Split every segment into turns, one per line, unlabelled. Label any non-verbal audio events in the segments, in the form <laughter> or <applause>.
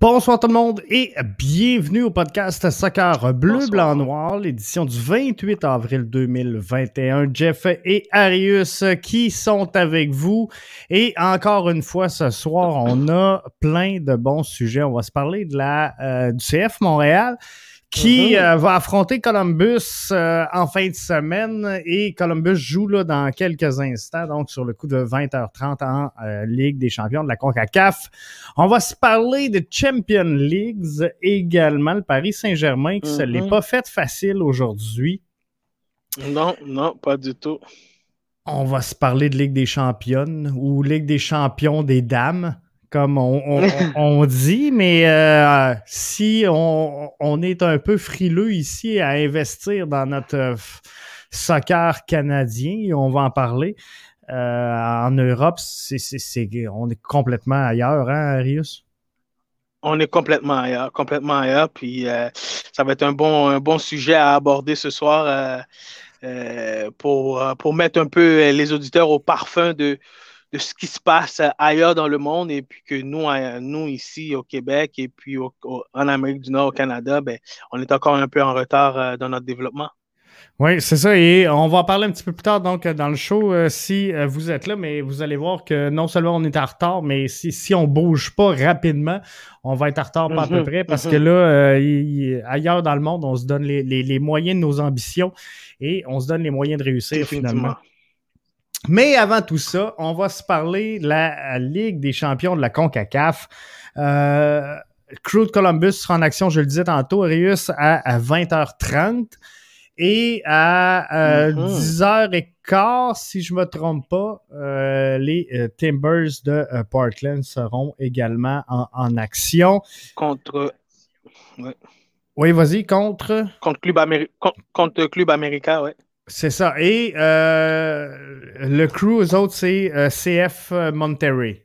Bonsoir tout le monde et bienvenue au podcast Soccer Bleu, Blanc, Noir, l'édition du 28 avril 2021. Jeff et Arius qui sont avec vous. Et encore une fois, ce soir, on a plein de bons sujets. On va se parler de la, euh, du CF Montréal qui mm-hmm. euh, va affronter Columbus euh, en fin de semaine et Columbus joue là dans quelques instants, donc sur le coup de 20h30 en euh, Ligue des champions de la CONCACAF. On va se parler de Champion Leagues également, le Paris Saint-Germain qui ne l'est mm-hmm. pas fait facile aujourd'hui.
Non, non, pas du tout.
On va se parler de Ligue des championnes ou Ligue des champions des dames comme <laughs> on, dit, mais euh, si on, est un peu frileux ici à investir dans notre euh, soccer canadien, on va en parler, euh, en Europe, on est complètement ailleurs, hein, Arius?
On est complètement ailleurs, complètement ailleurs, puis ça va être un bon, un bon sujet à aborder ce soir pour, pour mettre un peu les auditeurs au parfum de, de ce qui se passe ailleurs dans le monde et puis que nous, nous ici au Québec et puis en Amérique du Nord, au Canada, ben, on est encore un peu en retard euh, dans notre développement.
Oui, c'est ça. Et on va en parler un petit peu plus tard donc dans le show euh, si euh, vous êtes là, mais vous allez voir que non seulement on est en retard, mais si, si on bouge pas rapidement, on va être en retard pas à peu mhm, près parce mhm. que là, ailleurs dans le monde, on se donne les, les, moyens de nos ambitions et on se donne les moyens de réussir finalement. Mais avant tout ça, on va se parler de la Ligue des champions de la CONCACAF. Euh, Crew de Columbus sera en action, je le disais tantôt, Rius, à, 20h30. Et à 10h15, euh, si je ne me trompe pas, euh, les euh, Timbers de Portland seront également en, action.
Contre.
Oui, vas-y, contre?
Contre Club, contre Club Américain, oui.
C'est ça. Et euh, le crew, eux autres, c'est euh, CF Monterrey.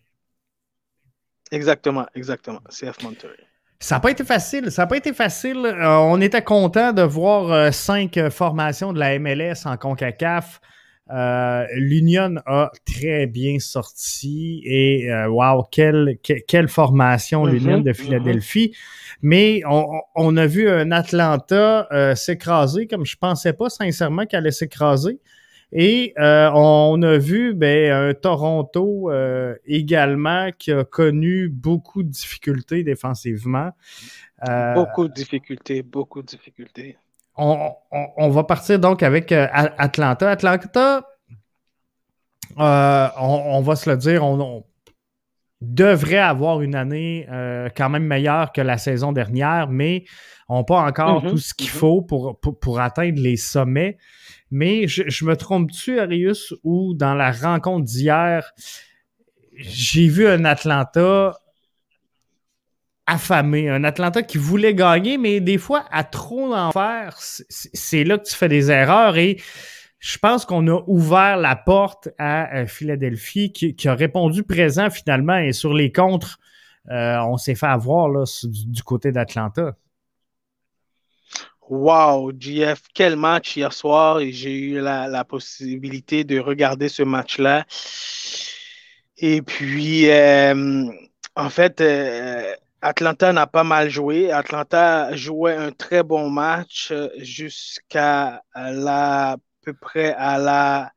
Exactement, exactement. CF Monterrey.
Ça n'a pas été facile. Ça n'a pas été facile. Euh, on était content de voir cinq formations de la MLS en CONCACAF. L'Union a très bien sorti et wow, quelle, quelle formation l'Union mm-hmm, de mm-hmm. Philadelphie. Mais on, a vu un Atlanta euh, s'écraser comme je pensais pas sincèrement qu'elle allait s'écraser. Et euh, on a vu ben, un Toronto euh, également qui a connu beaucoup de difficultés défensivement.
beaucoup de difficultés, beaucoup de difficultés.
On, va partir donc avec Atlanta. Atlanta, on, va se le dire, on, devrait avoir une année euh, quand même meilleure que la saison dernière, mais n'ont pas encore mm-hmm. tout ce qu'il mm-hmm. faut pour, pour, atteindre les sommets. Mais je, me trompe-tu, Arius, ou dans la rencontre d'hier, j'ai vu un Atlanta affamé, un Atlanta qui voulait gagner, mais des fois, à trop en faire, c'est là que tu fais des erreurs et je pense qu'on a ouvert la porte à euh, Philadelphie qui, a répondu présent finalement et sur les contres, euh, on s'est fait avoir là, du, côté d'Atlanta.
Wow, GF, quel match hier soir et j'ai eu la, possibilité de regarder ce match-là. Et puis, euh, en fait, Atlanta n'a pas mal joué. Atlanta jouait un très bon match jusqu'à la peu près à la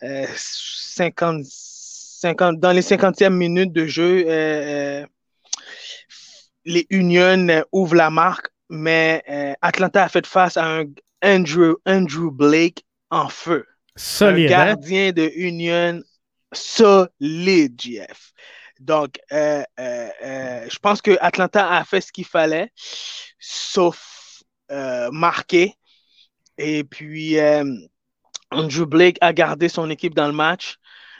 50, euh, 50, dans les 50e minutes de jeu, euh, euh, les Unions ouvrent la marque, mais Atlanta a fait face à un Andrew, Andrew Blake en feu.
Solide.
Un hein? gardien de Union solide, Jeff. Donc, je pense que Atlanta a fait ce qu'il fallait, sauf marquer. Et puis, euh, Andrew Blake a gardé son équipe dans le match.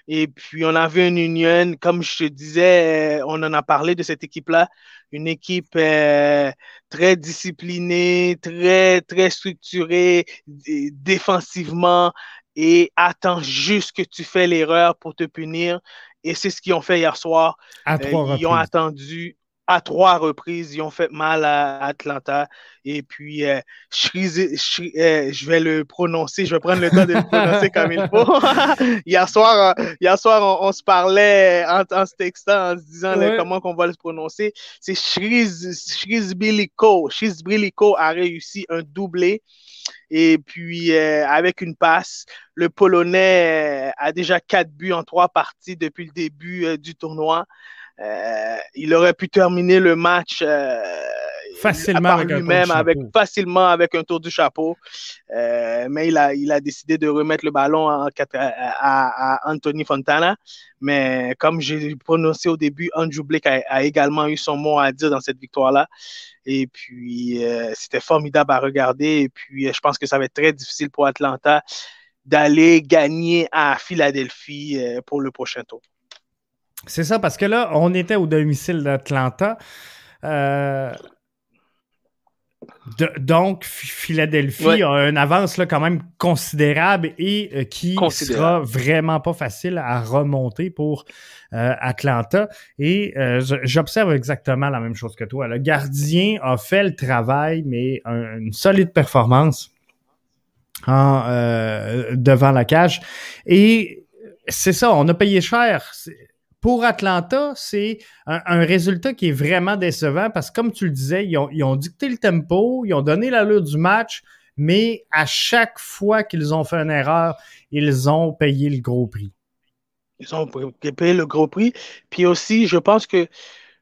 Et puis, on a vu une union, comme je te disais, euh, on en a parlé de cette équipe-là, une équipe euh, très disciplinée, très, très structurée défensivement et attend juste que tu fais l'erreur pour te punir. Et c'est ce qu'ils ont fait hier soir. ils ont attendu à trois reprises, ils ont fait mal à Atlanta. Et puis, euh, je vais le prononcer, je vais prendre le temps de le prononcer comme il faut. <laughs> hier soir, hier soir on, se parlait en, en, se textant, en se disant comment on va le prononcer. C'est Shrizbiliko. Shrizbiliko a réussi un doublé. Et puis, avec une passe, le Polonais a déjà quatre buts en trois parties depuis le début du tournoi. Euh, il aurait pu terminer le match euh,
facilement avec
lui-même, avec facilement avec un tour du chapeau. Euh, mais il a, il a décidé de remettre le ballon à, à, Anthony Fontana. Mais comme j'ai prononcé au début, Andrew Blake a, également eu son mot à dire dans cette victoire-là. Et puis, c'était formidable à regarder. Et puis, je pense que ça va être très difficile pour Atlanta d'aller gagner à Philadelphie pour le prochain tour.
C'est ça, parce que là, on était au domicile d'Atlanta. Euh, donc, Philadelphie a une avance là, quand même considérable et euh, qui sera vraiment pas facile à remonter pour euh, Atlanta. Et j'observe exactement la même chose que toi. Le gardien a fait le travail, mais une solide performance en, devant la cage. Et c'est ça, on a payé cher pour Atlanta, c'est un, résultat qui est vraiment décevant parce que, comme tu le disais, ils ont, dicté le tempo, ils ont donné l'allure du match, mais à chaque fois qu'ils ont fait une erreur, ils ont payé le gros prix.
Ils ont payé le gros prix. Puis aussi, je pense que. Euh,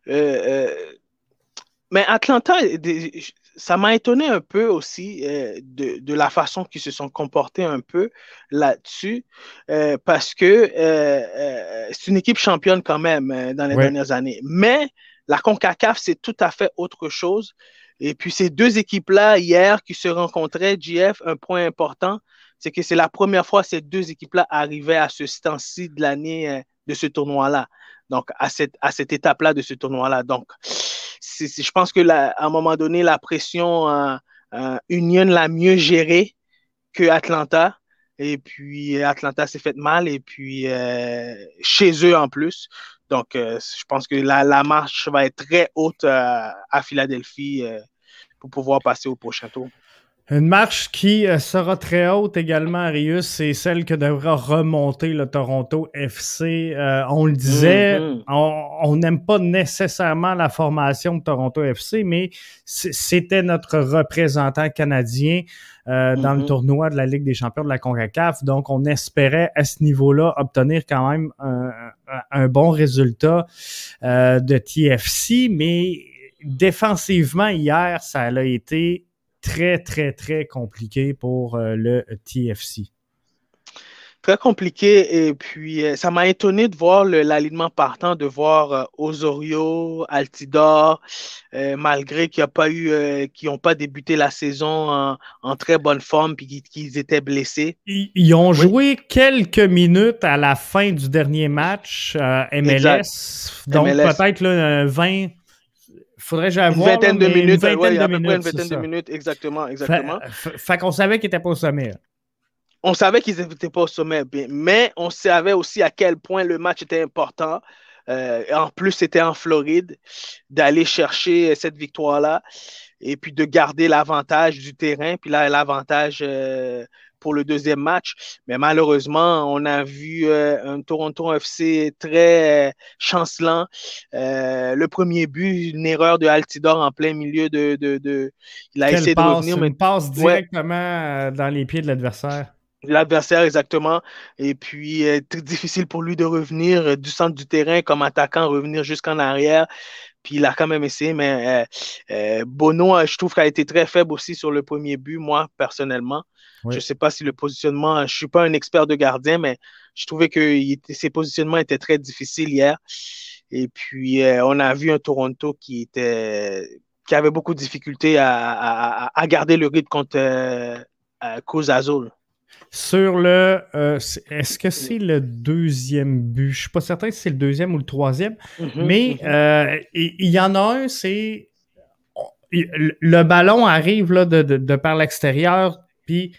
euh, mais Atlanta, ça m'a étonné un peu aussi euh, de, la façon qu'ils se sont comportés un peu là-dessus, euh, parce que euh, c'est une équipe championne quand même dans les dernières années. Mais la CONCACAF, c'est tout à fait autre chose. Et puis ces deux équipes-là, hier, qui se rencontraient, JF, un point important, c'est que c'est la première fois que ces deux équipes-là arrivaient à ce stade-ci de l'année de ce tournoi-là. Donc, à cette, à cette étape-là de ce tournoi-là. Donc, je pense que à un moment donné, la pression euh, euh, Union l'a mieux gérée que Atlanta. Et puis Atlanta s'est fait mal et puis euh, chez eux en plus. Donc je pense que la, la, marche va être très haute à Philadelphie pour pouvoir passer au prochain tour.
Une marche qui euh, sera très haute également, Arius, c'est celle que devra remonter le Toronto FC. Euh, on le disait, mm-hmm. on n'aime pas nécessairement la formation de Toronto FC, mais c'était notre représentant canadien euh, dans le mm-hmm. tournoi de la Ligue des champions de la CONCACAF. Donc, on espérait à ce niveau-là obtenir quand même un, un bon résultat de TFC, mais défensivement, hier, ça a été très, très, très compliqué pour euh, le TFC.
Très compliqué. Et puis, euh, ça m'a étonné de voir l'alignement partant, de voir euh, Osorio, Altidor, malgré qu'ils n'ont pas eu, qui n'ont pas débuté la saison en, très bonne forme puis qu'ils étaient blessés.
Ils, ont joué quelques minutes à la fin du dernier match MLS. Donc, peut-être 20 faudrait que
Une vingtaine de minutes, une vingtaine de minutes, une vingtaine de minutes, exactement, exactement.
Fait, qu'on savait qu'ils n'étaient pas au sommet.
On savait qu'ils n'étaient pas au sommet, mais on savait aussi à quel point le match était important. Euh, en plus, c'était en Floride, d'aller chercher cette victoire-là et puis de garder l'avantage du terrain. Puis là, l'avantage euh, pour le deuxième match. Mais malheureusement, on a vu euh, un Toronto FC très euh, chancelant. Euh, le premier but, une erreur de Altidor en plein milieu de. de,
il a essayé de revenir. Mais... Une passe directement dans les pieds de l'adversaire.
L'adversaire, exactement. Et puis, très difficile pour lui de revenir du centre du terrain comme attaquant, revenir jusqu'en arrière. Puis il a quand même essayé, mais Bono, je trouve qu'il a été très faible aussi sur le premier but, moi, personnellement. Je ne sais pas si le positionnement, je ne suis pas un expert de gardien, mais je trouvais que ses positionnements étaient très difficiles hier. Et puis, euh, on a vu un Toronto qui était qui avait beaucoup de difficultés à, garder le rythme contre euh, Azul.
Sur le. Euh, est-ce que c'est le deuxième but? Je ne suis pas certain si c'est le deuxième ou le troisième. Mm-hmm, mais mm-hmm. Euh, il y, en a un, c'est. Le ballon arrive là, de par l'extérieur, puis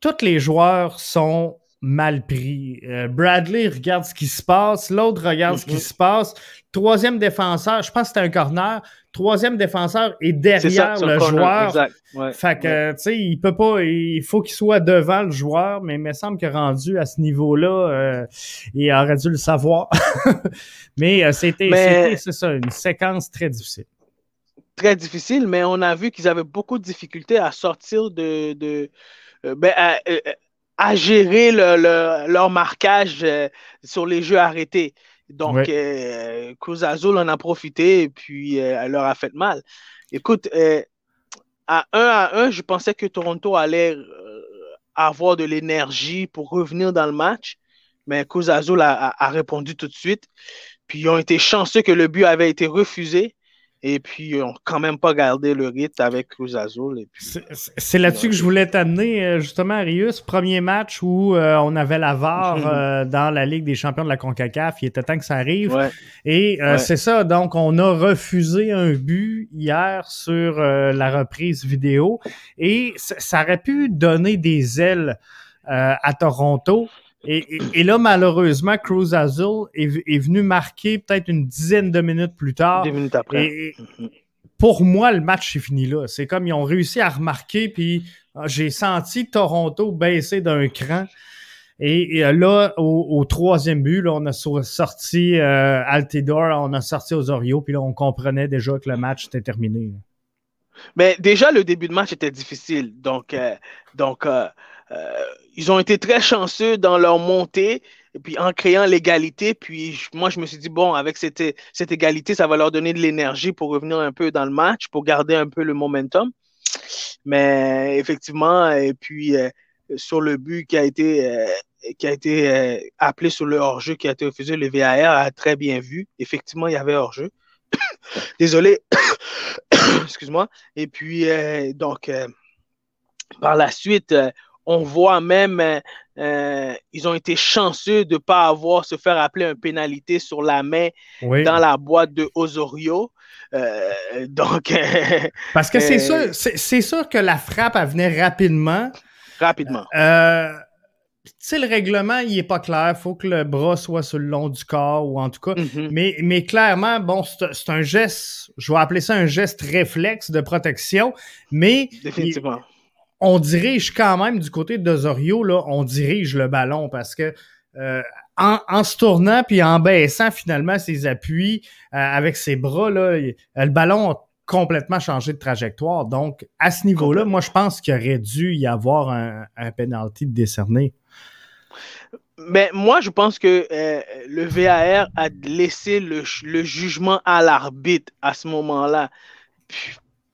tous les joueurs sont mal pris. Euh, Bradley regarde ce qui se passe, l'autre regarde ce qui mhm. se passe. Troisième défenseur, je pense que c'était un corner. Troisième défenseur est derrière le joueur. fait que, tu sais, il peut pas, il faut qu'il soit devant le joueur, mais il me semble que rendu à ce niveau-là, euh, il aurait dû le savoir. <laughs> mais euh, c'était, c'est ça, une séquence très difficile
très difficile, mais on a vu qu'ils avaient beaucoup de difficultés à sortir de, de ben, à gérer leur marquage euh, sur les jeux arrêtés. Donc, euh, Cruz Azul en a profité et puis euh, elle leur a fait mal. Écoute, à 1 à 1, je pensais que Toronto allait avoir de l'énergie pour revenir dans le match, mais Cruz Azul a, répondu tout de suite. Puis ils ont été chanceux que le but avait été refusé. Et puis, ils n'ont quand même pas gardé le rythme avec Cruz Azul.
C'est là-dessus que je voulais t'amener, euh, justement, Arius. Premier match où euh, on avait la VAR <laughs> euh, dans la Ligue des champions de la CONCACAF. Il était temps que ça arrive. Et c'est ça. Donc, on a refusé un but hier sur la reprise vidéo. Et ça aurait pu donner des ailes à Toronto. Et, là, malheureusement, Cruz Azul est, venu marquer peut-être une dizaine de minutes plus tard.
Des minutes après.
Et, pour moi, le match est fini là. C'est comme ils ont réussi à remarquer, puis ah, j'ai senti Toronto baisser d'un cran. Et, là, au, troisième but, là, on a sorti euh, Altidore, on a sorti Osorio, puis là, on comprenait déjà que le match était terminé.
Mais déjà, le début de match était difficile. Donc, euh, donc euh, euh, ils ont été très chanceux dans leur montée, et puis en créant l'égalité. Puis moi, je me suis dit, bon, avec cette, égalité, ça va leur donner de l'énergie pour revenir un peu dans le match, pour garder un peu le momentum. Mais effectivement, et puis euh, sur le but qui a été, euh, qui a été appelé sur le hors-jeu, qui a été refusé, le VAR a très bien vu. Effectivement, il y avait hors-jeu. <coughs> Désolé. <coughs> Excuse-moi. Et puis, donc, par la suite, on voit même, euh, euh, ils ont été chanceux de ne pas avoir se faire appeler un pénalité sur la main dans la boîte de Osorio. Euh, donc. <laughs>
Parce que c'est sûr, c'est sûr que la frappe, elle venait rapidement.
Rapidement.
tu sais, le règlement, il n'est pas clair. Il faut que le bras soit sur le long du corps, ou en tout cas. Mm-hmm. mais, mais clairement, bon, c'est un geste, je vais appeler ça un geste réflexe de protection, mais.
Définitivement
on dirige quand même du côté de Zorio, là, on dirige le ballon parce que euh, en, se tournant puis en baissant finalement ses appuis euh, avec ses bras, là, le ballon a complètement changé de trajectoire. Donc, à ce niveau-là, moi, je pense qu'il aurait dû y avoir un, un penalty décerné.
Mais moi, je pense que euh, le VAR a laissé le, le jugement à l'arbitre à ce moment-là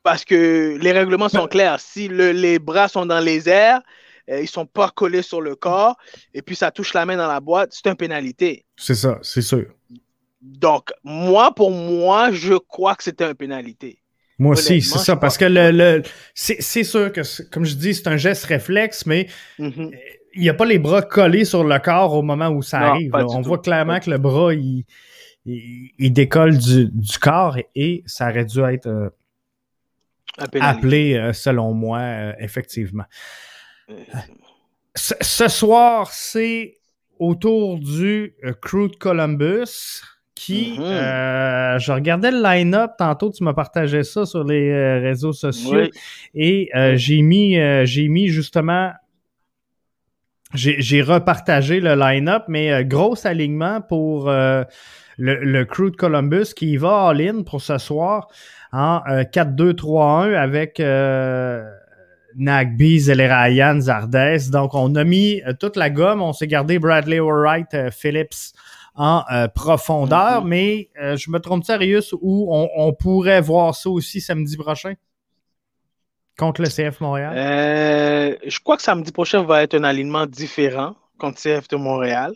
parce que les règlements sont clairs. Si les bras sont dans les airs, ils euh, ils sont pas collés sur le corps, et puis ça touche la main dans la boîte, c'est une pénalité.
C'est ça, c'est sûr.
Donc, moi, pour moi, je crois que c'était une pénalité.
Moi aussi, c'est ça, parce que le, c'est sûr que, comme je dis, c'est un geste réflexe, mais mhm. il n'y a pas les bras collés sur le corps au moment où ça arrive. On voit clairement que le bras, il, décolle du, corps et, ça aurait dû être euh, appelé, euh, selon moi, euh, effectivement. Euh, ce, soir, c'est autour du Crude Columbus qui, mm-hmm. je regardais le line-up. Tantôt, tu m'as partagé ça sur les réseaux sociaux. Et j'ai mis, j'ai mis justement j'ai repartagé le line-up, mais gros alignement pour le, le Crude Columbus qui va all-in pour ce soir en 4-2-3-1 euh, avec euh, Nagby, Zelerayan, Zardes. Donc, on a mis euh, toute la gomme. On s'est gardé Bradley Wright, euh, Phillips en profondeur. Mm-hmm. Mais je me trompe sérieux où on, pourrait voir ça aussi samedi prochain? Contre le CF Montréal?
je crois que samedi prochain va être un alignement différent contre CF de Montréal.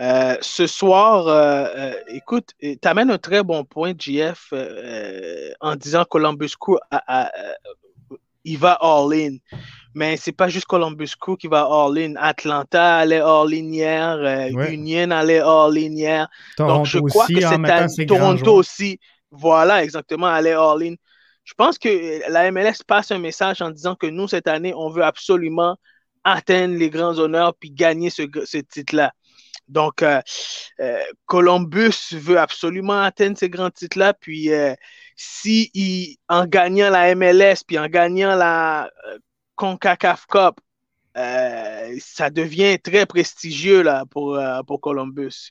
Euh, ce soir, euh, euh, écoute, tu amènes un très bon point, JF, en disant Columbus Crew, il va all-in. Mais c'est pas juste Columbus Crew qui va all-in. Atlanta allait all-in hier, Union allait all-in hier. Donc, je crois que c'est Toronto aussi. Voilà, exactement, allait all-in. Je pense que la MLS passe un message en disant que nous, cette année, on veut absolument atteindre les grands honneurs puis gagner ce, ce titre-là. Donc, euh, euh, Columbus veut absolument atteindre ces grands titres-là. Puis, euh, si en gagnant la MLS, puis en gagnant la CONCACAF Cup, ça devient très prestigieux là, pour, pour Columbus.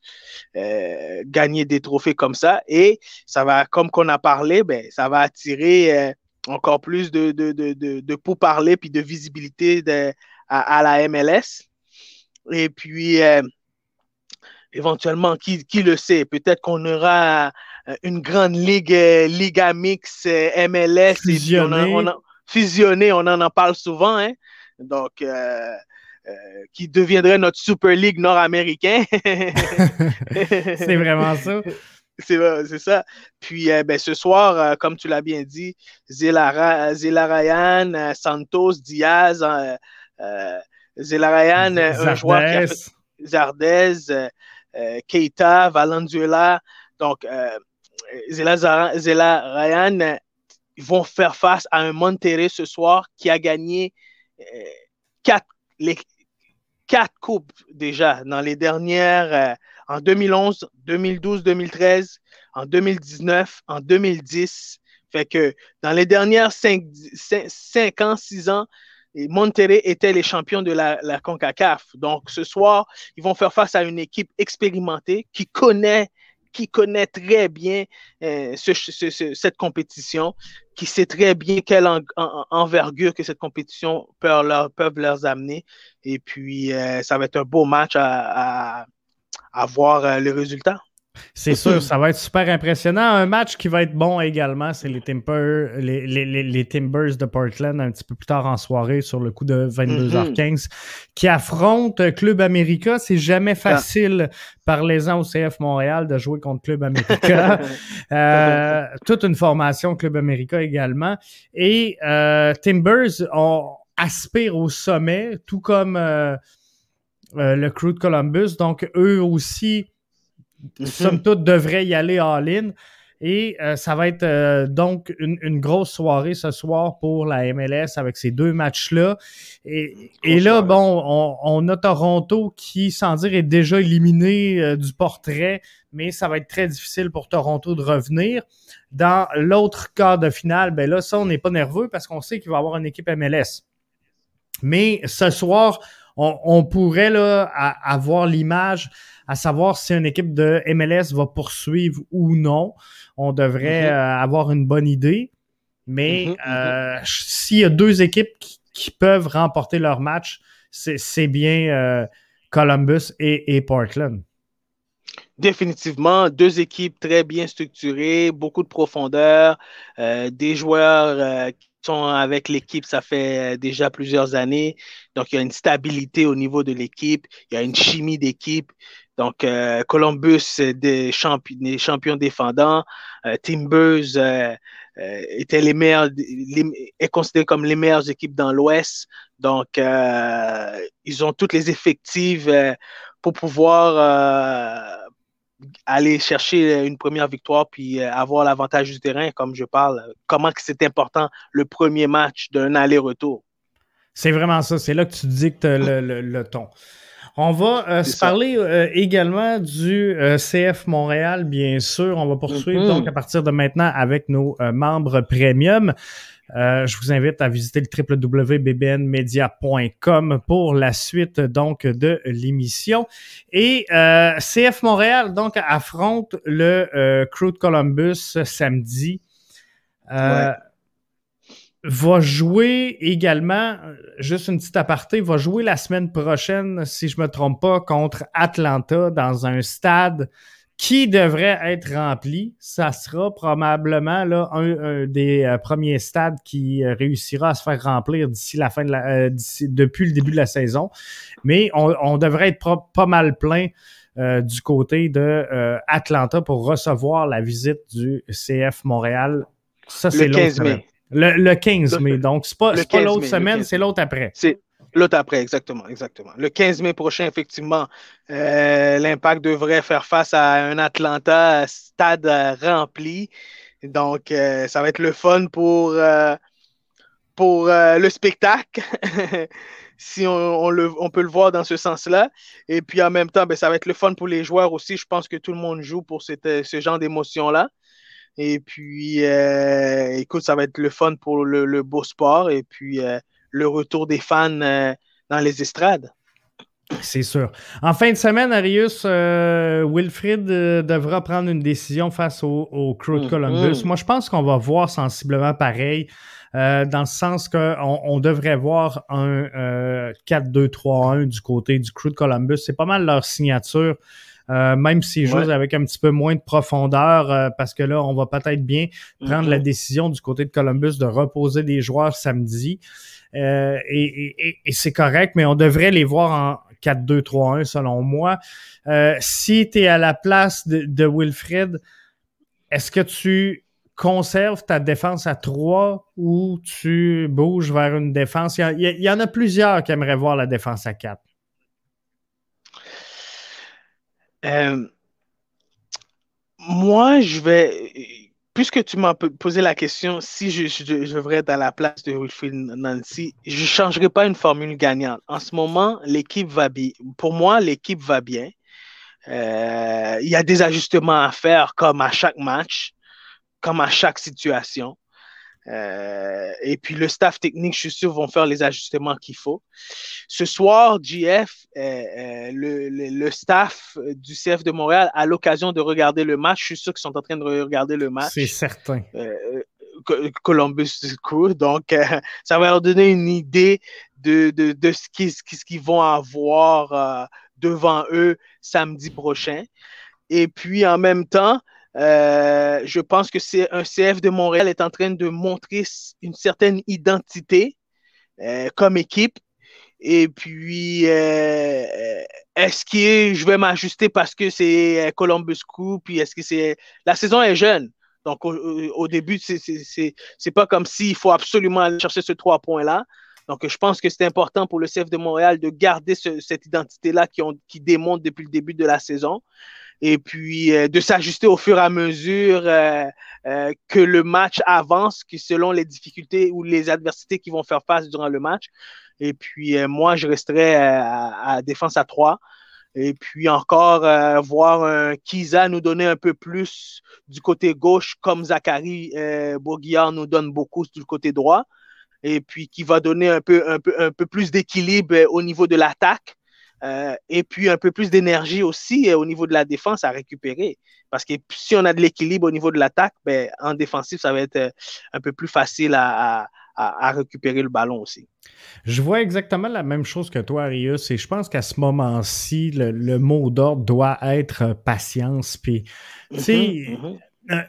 gagner des trophées comme ça. Et ça va, comme qu'on a parlé, ben, ça va attirer encore plus de, de, de, de, pourparlers puis de visibilité à, à, la MLS. Et puis, éventuellement, qui, qui le sait, peut-être qu'on aura euh, une grande ligue, euh, Liga Mix, euh, MLS, fusionné. on, fusionné, on en, en parle souvent, hein? donc qui deviendrait notre Super League nord-américain. <laughs>
c'est vraiment ça. <laughs>
C'est ça. Puis ben, ce soir, comme tu l'as bien dit, Zela, Ryan, Santos, Diaz, Zela Ryan, un joueur qui a fait Zardez, Keita, Valenzuela, donc euh, Zela, Ryan, ils vont faire face à un Monterrey ce soir qui a gagné euh, quatre, les, quatre coupes déjà dans les dernières, en 2011, 2012, 2013, en 2019, en 2010. Fait que dans les dernières cinq, cinq ans, six ans, et Monterrey étaient les champions de la, CONCACAF. Donc, ce soir, ils vont faire face à une équipe expérimentée qui connaît, qui connaît très bien euh, cette compétition, qui sait très bien quelle envergure que cette compétition peut leur, peuvent leur amener. Et puis, euh, ça va être un beau match à, voir euh, les résultats.
C'est sûr, <laughs> ça va être super impressionnant. Un match qui va être bon également, c'est les, les, Timbers de Portland un petit peu plus tard en soirée sur le coup de 22h15 mm-hmm. qui affrontent Club America. C'est jamais ah. facile par les ans au CF Montréal de jouer contre Club America. <laughs> Euh, <laughs> toute une formation Club America également. Et euh, Timbers on aspire au sommet, tout comme euh, le crew de Columbus. Donc eux aussi. Somme toute, devrait y aller all-in. Et euh, ça va être euh, donc une, grosse soirée ce soir pour la MLS avec ces deux matchs-là. Et, là, bon, on, a Toronto qui, sans dire, est déjà éliminé euh, du portrait, mais ça va être très difficile pour Toronto de revenir. Dans l'autre quart de finale, ben là, ça, on n'est pas nerveux parce qu'on sait qu'il va y avoir une équipe MLS. Mais ce soir, on, pourrait là, avoir l'image à savoir si une équipe de MLS va poursuivre ou non. On devrait mhm. euh, avoir une bonne idée. Mais mhm, mhm. Euh, s'il y a deux équipes qui, peuvent remporter leur match, c'est bien euh, Columbus et, Portland.
Définitivement, deux équipes très bien structurées, beaucoup de profondeur, des joueurs qui sont avec l'équipe, ça fait déjà plusieurs années. Donc, il y a une stabilité au niveau de l'équipe, il y a une chimie d'équipe. Donc, euh, Columbus des, champions défendants. Euh, Timbers euh, était les meilleurs, est considéré comme les meilleures équipes dans l'Ouest. Donc, ils ont toutes les effectives pour pouvoir aller chercher une première victoire puis avoir l'avantage du terrain, comme je parle. Comment c'est important le premier match d'un aller-retour?
C'est vraiment ça. C'est là que tu dictes le ton. On va euh, se parler euh, également du euh, CF Montréal, bien sûr. On va poursuivre mm-hmm. donc à partir de maintenant avec nos membres premium. je vous invite à visiter le www.bbnmedia.com pour la suite donc de l'émission. Et CF Montréal donc affronte le Crew de Columbus samedi va jouer également, juste une petite aparté, va jouer la semaine prochaine, si je me trompe pas, contre Atlanta dans un stade qui devrait être rempli. Ça sera probablement là, un, des euh, premiers stades qui euh, réussira à se faire remplir d'ici la fin de la, euh, depuis le début de la saison. Mais on, devrait être pas mal plein du côté de Atlanta pour recevoir la visite du CF Montréal.
Ça, c'est le 15 mai.
Le, 15 mai, donc c'est pas, pas l'autre semaine, c'est l'autre après.
C'est l'autre après, exactement, exactement. Le 15 mai prochain, effectivement, euh, l'Impact devrait faire face à un Atlanta stade rempli. Donc, euh, ça va être le fun pour, euh, pour le spectacle. <laughs> si on, le, on, peut le voir dans ce sens-là. Et puis en même temps, ben, ça va être le fun pour les joueurs aussi. Je pense que tout le monde joue pour cette, ce genre d'émotion-là. Et puis, euh, écoute, ça va être le fun pour le, beau sport et puis euh, le retour des fans euh, dans les estrades.
C'est sûr. En fin de semaine, Arius, Wilfrid devra prendre une décision face au, Crew de mm, Columbus. Moi, je pense qu'on va voir sensiblement pareil. dans le sens qu'on on devrait voir un 4-2-3-1 du côté du Crew de Columbus. C'est pas mal leur signature. Euh, même si jouent avec un petit peu moins de profondeur, euh, parce que là, on va peut-être bien prendre la mhm. décision du côté de Columbus de reposer des joueurs samedi. Euh, et, c'est correct, mais on devrait les voir en 4-2-3-1 selon moi. si tu es à la place de, de Wilfred, est-ce que tu conserves ta défense à 3 ou tu bouges vers une défense? Il y, il y en a plusieurs qui aimeraient voir la défense à 4.
Euh, moi, je vais. Puisque tu m'as posé la question, si je, devrais être à la place de Wilfried Nancy, je ne changerai pas une formule gagnante. En ce moment, l'équipe va bien. Pour moi, l'équipe va bien. Euh, il y a des ajustements à faire, comme à chaque match, comme à chaque situation. Euh, et puis le staff technique, je suis sûr, vont faire les ajustements qu'il faut. Ce soir, GF, euh, euh, le, staff du CF de Montréal a l'occasion de regarder le match. Je suis sûr qu'ils sont en train de regarder le match.
C'est certain.
Columbus Crew. Donc, <laughs> ça va leur donner une idée de, de, ce qu'ils vont avoir devant eux samedi prochain. Et puis, en même temps, euh, je pense que c'est un CF de Montréal est en train de montrer une certaine identité euh, comme équipe. Et puis, euh, est-ce que je vais m'ajuster parce que c'est Columbus Crew? Puis est-ce que c'est. La saison est jeune. Donc, au, début, c'est pas comme s'il faut absolument aller chercher ce trois points-là. Donc, je pense que c'est important pour le CF de Montréal de garder cette identité-là qui, qui démontre depuis le début de la saison et puis euh, de s'ajuster au fur et à mesure euh, euh, que le match avance, que selon les difficultés ou les adversités qui vont faire face durant le match. Et puis moi, je resterai à, défense à 3. Et puis encore voir un Kiza nous donner un peu plus du côté gauche, comme Zachary Bourguillard nous donne beaucoup du côté droit. Et puis qui va donner un peu, un peu, un peu plus d'équilibre au niveau de l'attaque. Euh, et puis un peu plus d'énergie aussi euh, au niveau de la défense à récupérer. Parce que si on a de l'équilibre au niveau de l'attaque, ben, en défensif, ça va être euh, un peu plus facile à, récupérer le ballon aussi.
Je vois exactement la même chose que toi, Arius, et je pense qu'à ce moment-ci, le, mot d'ordre doit être patience. Puis, tu sais, mm-hmm, mm-hmm.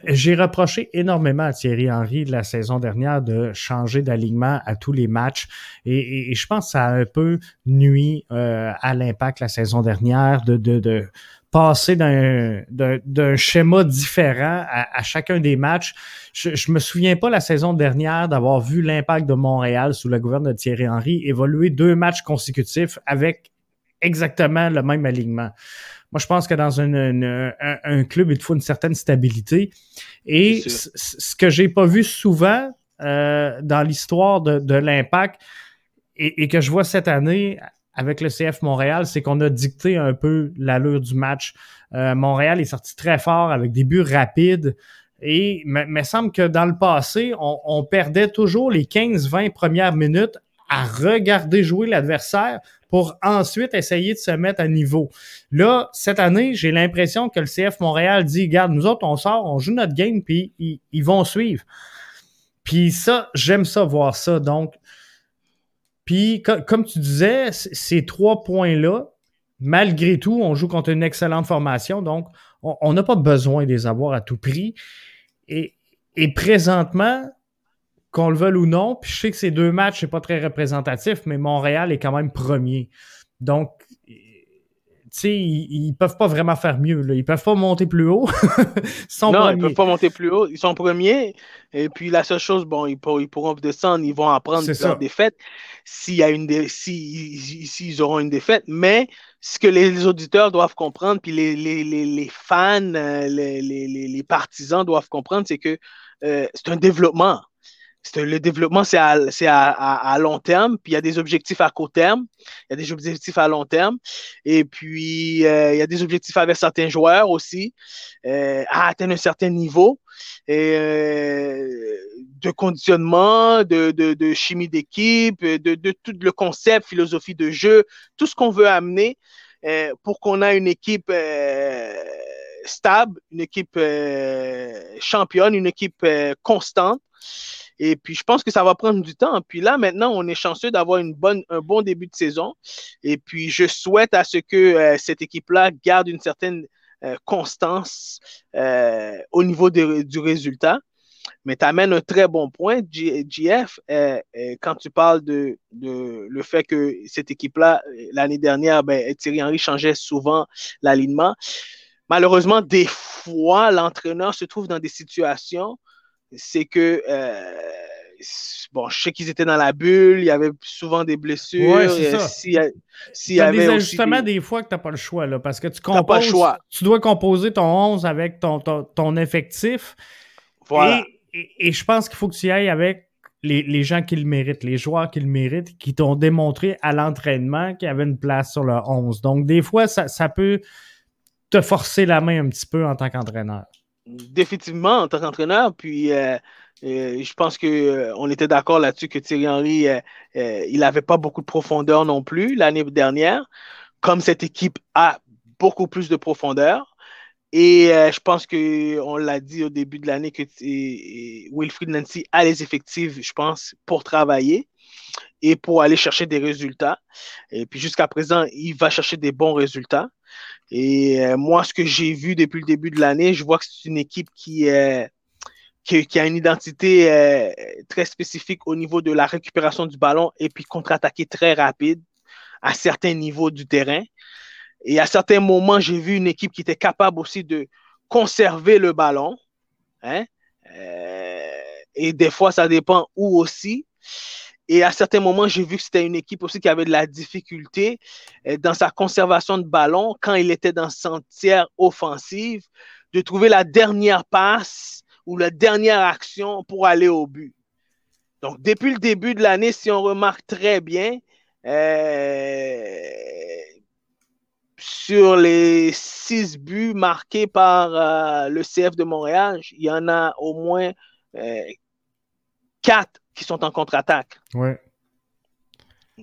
J'ai reproché énormément à Thierry Henry de la saison dernière de changer d'alignement à tous les matchs et, je pense que ça a un peu nuit euh, à l'impact la saison dernière de, passer d'un schéma différent à, chacun des matchs. Je, je me souviens pas la saison dernière d'avoir vu l'impact de Montréal sous le gouvernement de Thierry Henry évoluer deux matchs consécutifs avec exactement le même alignement. Moi, je pense que dans un, club, il te faut une certaine stabilité. Et ce que j'ai pas vu souvent euh, dans l'histoire de, l'impact et, que je vois cette année avec le CF Montréal, c'est qu'on a dicté un peu l'allure du match. Euh, Montréal est sorti très fort avec des buts rapides. Et il me semble que dans le passé, on, on perdait toujours les 15-20 premières minutes à regarder jouer l'adversaire pour ensuite essayer de se mettre à niveau. Là, cette année, j'ai l'impression que le CF Montréal dit, regarde, nous autres, on sort, on joue notre game, puis ils, vont suivre. Puis ça, j'aime ça, voir ça. Donc, puis comme tu disais, ces trois points-là, malgré tout, on joue contre une excellente formation, donc on n'a pas besoin de les avoir à tout prix. Et, et présentement, qu'on le veuille ou non. Puis je sais que ces deux matchs, c'est pas très représentatif, mais Montréal est quand même premier. Donc, tu sais, ils, peuvent pas vraiment faire mieux. Là. Ils peuvent pas monter plus haut. <laughs>
ils sont non, ils peuvent pas monter plus haut. Ils sont premiers. Et puis la seule chose, bon, ils, pourront descendre, ils vont apprendre leur défaite s'il y a une s'ils auront une défaite. Mais ce que les auditeurs doivent comprendre, puis les, les, les, fans, euh, les, partisans doivent comprendre, c'est que euh, c'est un développement le développement, c'est à, à, à, long terme, puis il y a des objectifs à court terme, il y a des objectifs à long terme, et puis euh, il y a des objectifs avec certains joueurs aussi, euh, à atteindre un certain niveau euh, de conditionnement, de, de, chimie d'équipe, de, de, tout le concept, philosophie de jeu, tout ce qu'on veut amener euh, pour qu'on ait une équipe stable, une équipe championne, une équipe constante. Et puis, je pense que ça va prendre du temps. Puis là, maintenant, on est chanceux d'avoir un bon début de saison. Et puis, je souhaite à ce que euh, cette équipe-là garde une certaine euh, constance euh, au niveau du résultat. Mais tu amènes un très bon point, JF, quand tu parles de, de, le fait que cette équipe-là, l'année dernière, ben, Thierry Henry changeait souvent l'alignement. Malheureusement, des fois, l'entraîneur se trouve dans des situations c'est que euh, bon, je sais qu'ils étaient dans la bulle, il y avait souvent des blessures.
Ouais, c'est ça. S'il y, avait des ajustements des... fois que tu n'as pas le choix, là, parce que tu composes, pas le choix. tu dois composer ton 11 avec ton, ton, effectif. Voilà. Et, je pense qu'il faut que tu y ailles avec les, les, gens qui le méritent, les joueurs qui le méritent, qui t'ont démontré à l'entraînement qu'il y avait une place sur le 11. Donc, des fois, ça, ça peut te forcer la main un petit peu en tant qu'entraîneur
définitivement en tant qu'entraîneur. Puis euh, euh, je pense qu'on euh, était d'accord là-dessus que Thierry Henry, il n'avait pas beaucoup de profondeur non plus l'année dernière, comme cette équipe a beaucoup plus de profondeur. Et je pense qu'on l'a dit au début de l'année que Wilfried Nancy a les effectifs, je pense, pour travailler et pour aller chercher des résultats. Et puis jusqu'à présent, il va chercher des bons résultats. Et euh, moi, ce que j'ai vu depuis le début de l'année, je vois que c'est une équipe qui, euh, qui, a une identité euh, très spécifique au niveau de la récupération du ballon et puis contre-attaquer très rapide à certains niveaux du terrain. Et à certains moments, j'ai vu une équipe qui était capable aussi de conserver le ballon. Hein? et des fois, ça dépend où aussi. Et à certains moments, j'ai vu que c'était une équipe aussi qui avait de la difficulté euh, dans sa conservation de ballon quand il était dans son tiers offensive, de trouver la dernière passe ou la dernière action pour aller au but. Donc, depuis le début de l'année, si on remarque très bien, euh, sur les six buts marqués par euh, le CF de Montréal, il y en a au moins quatre qui sont en contre-attaque.
Oui.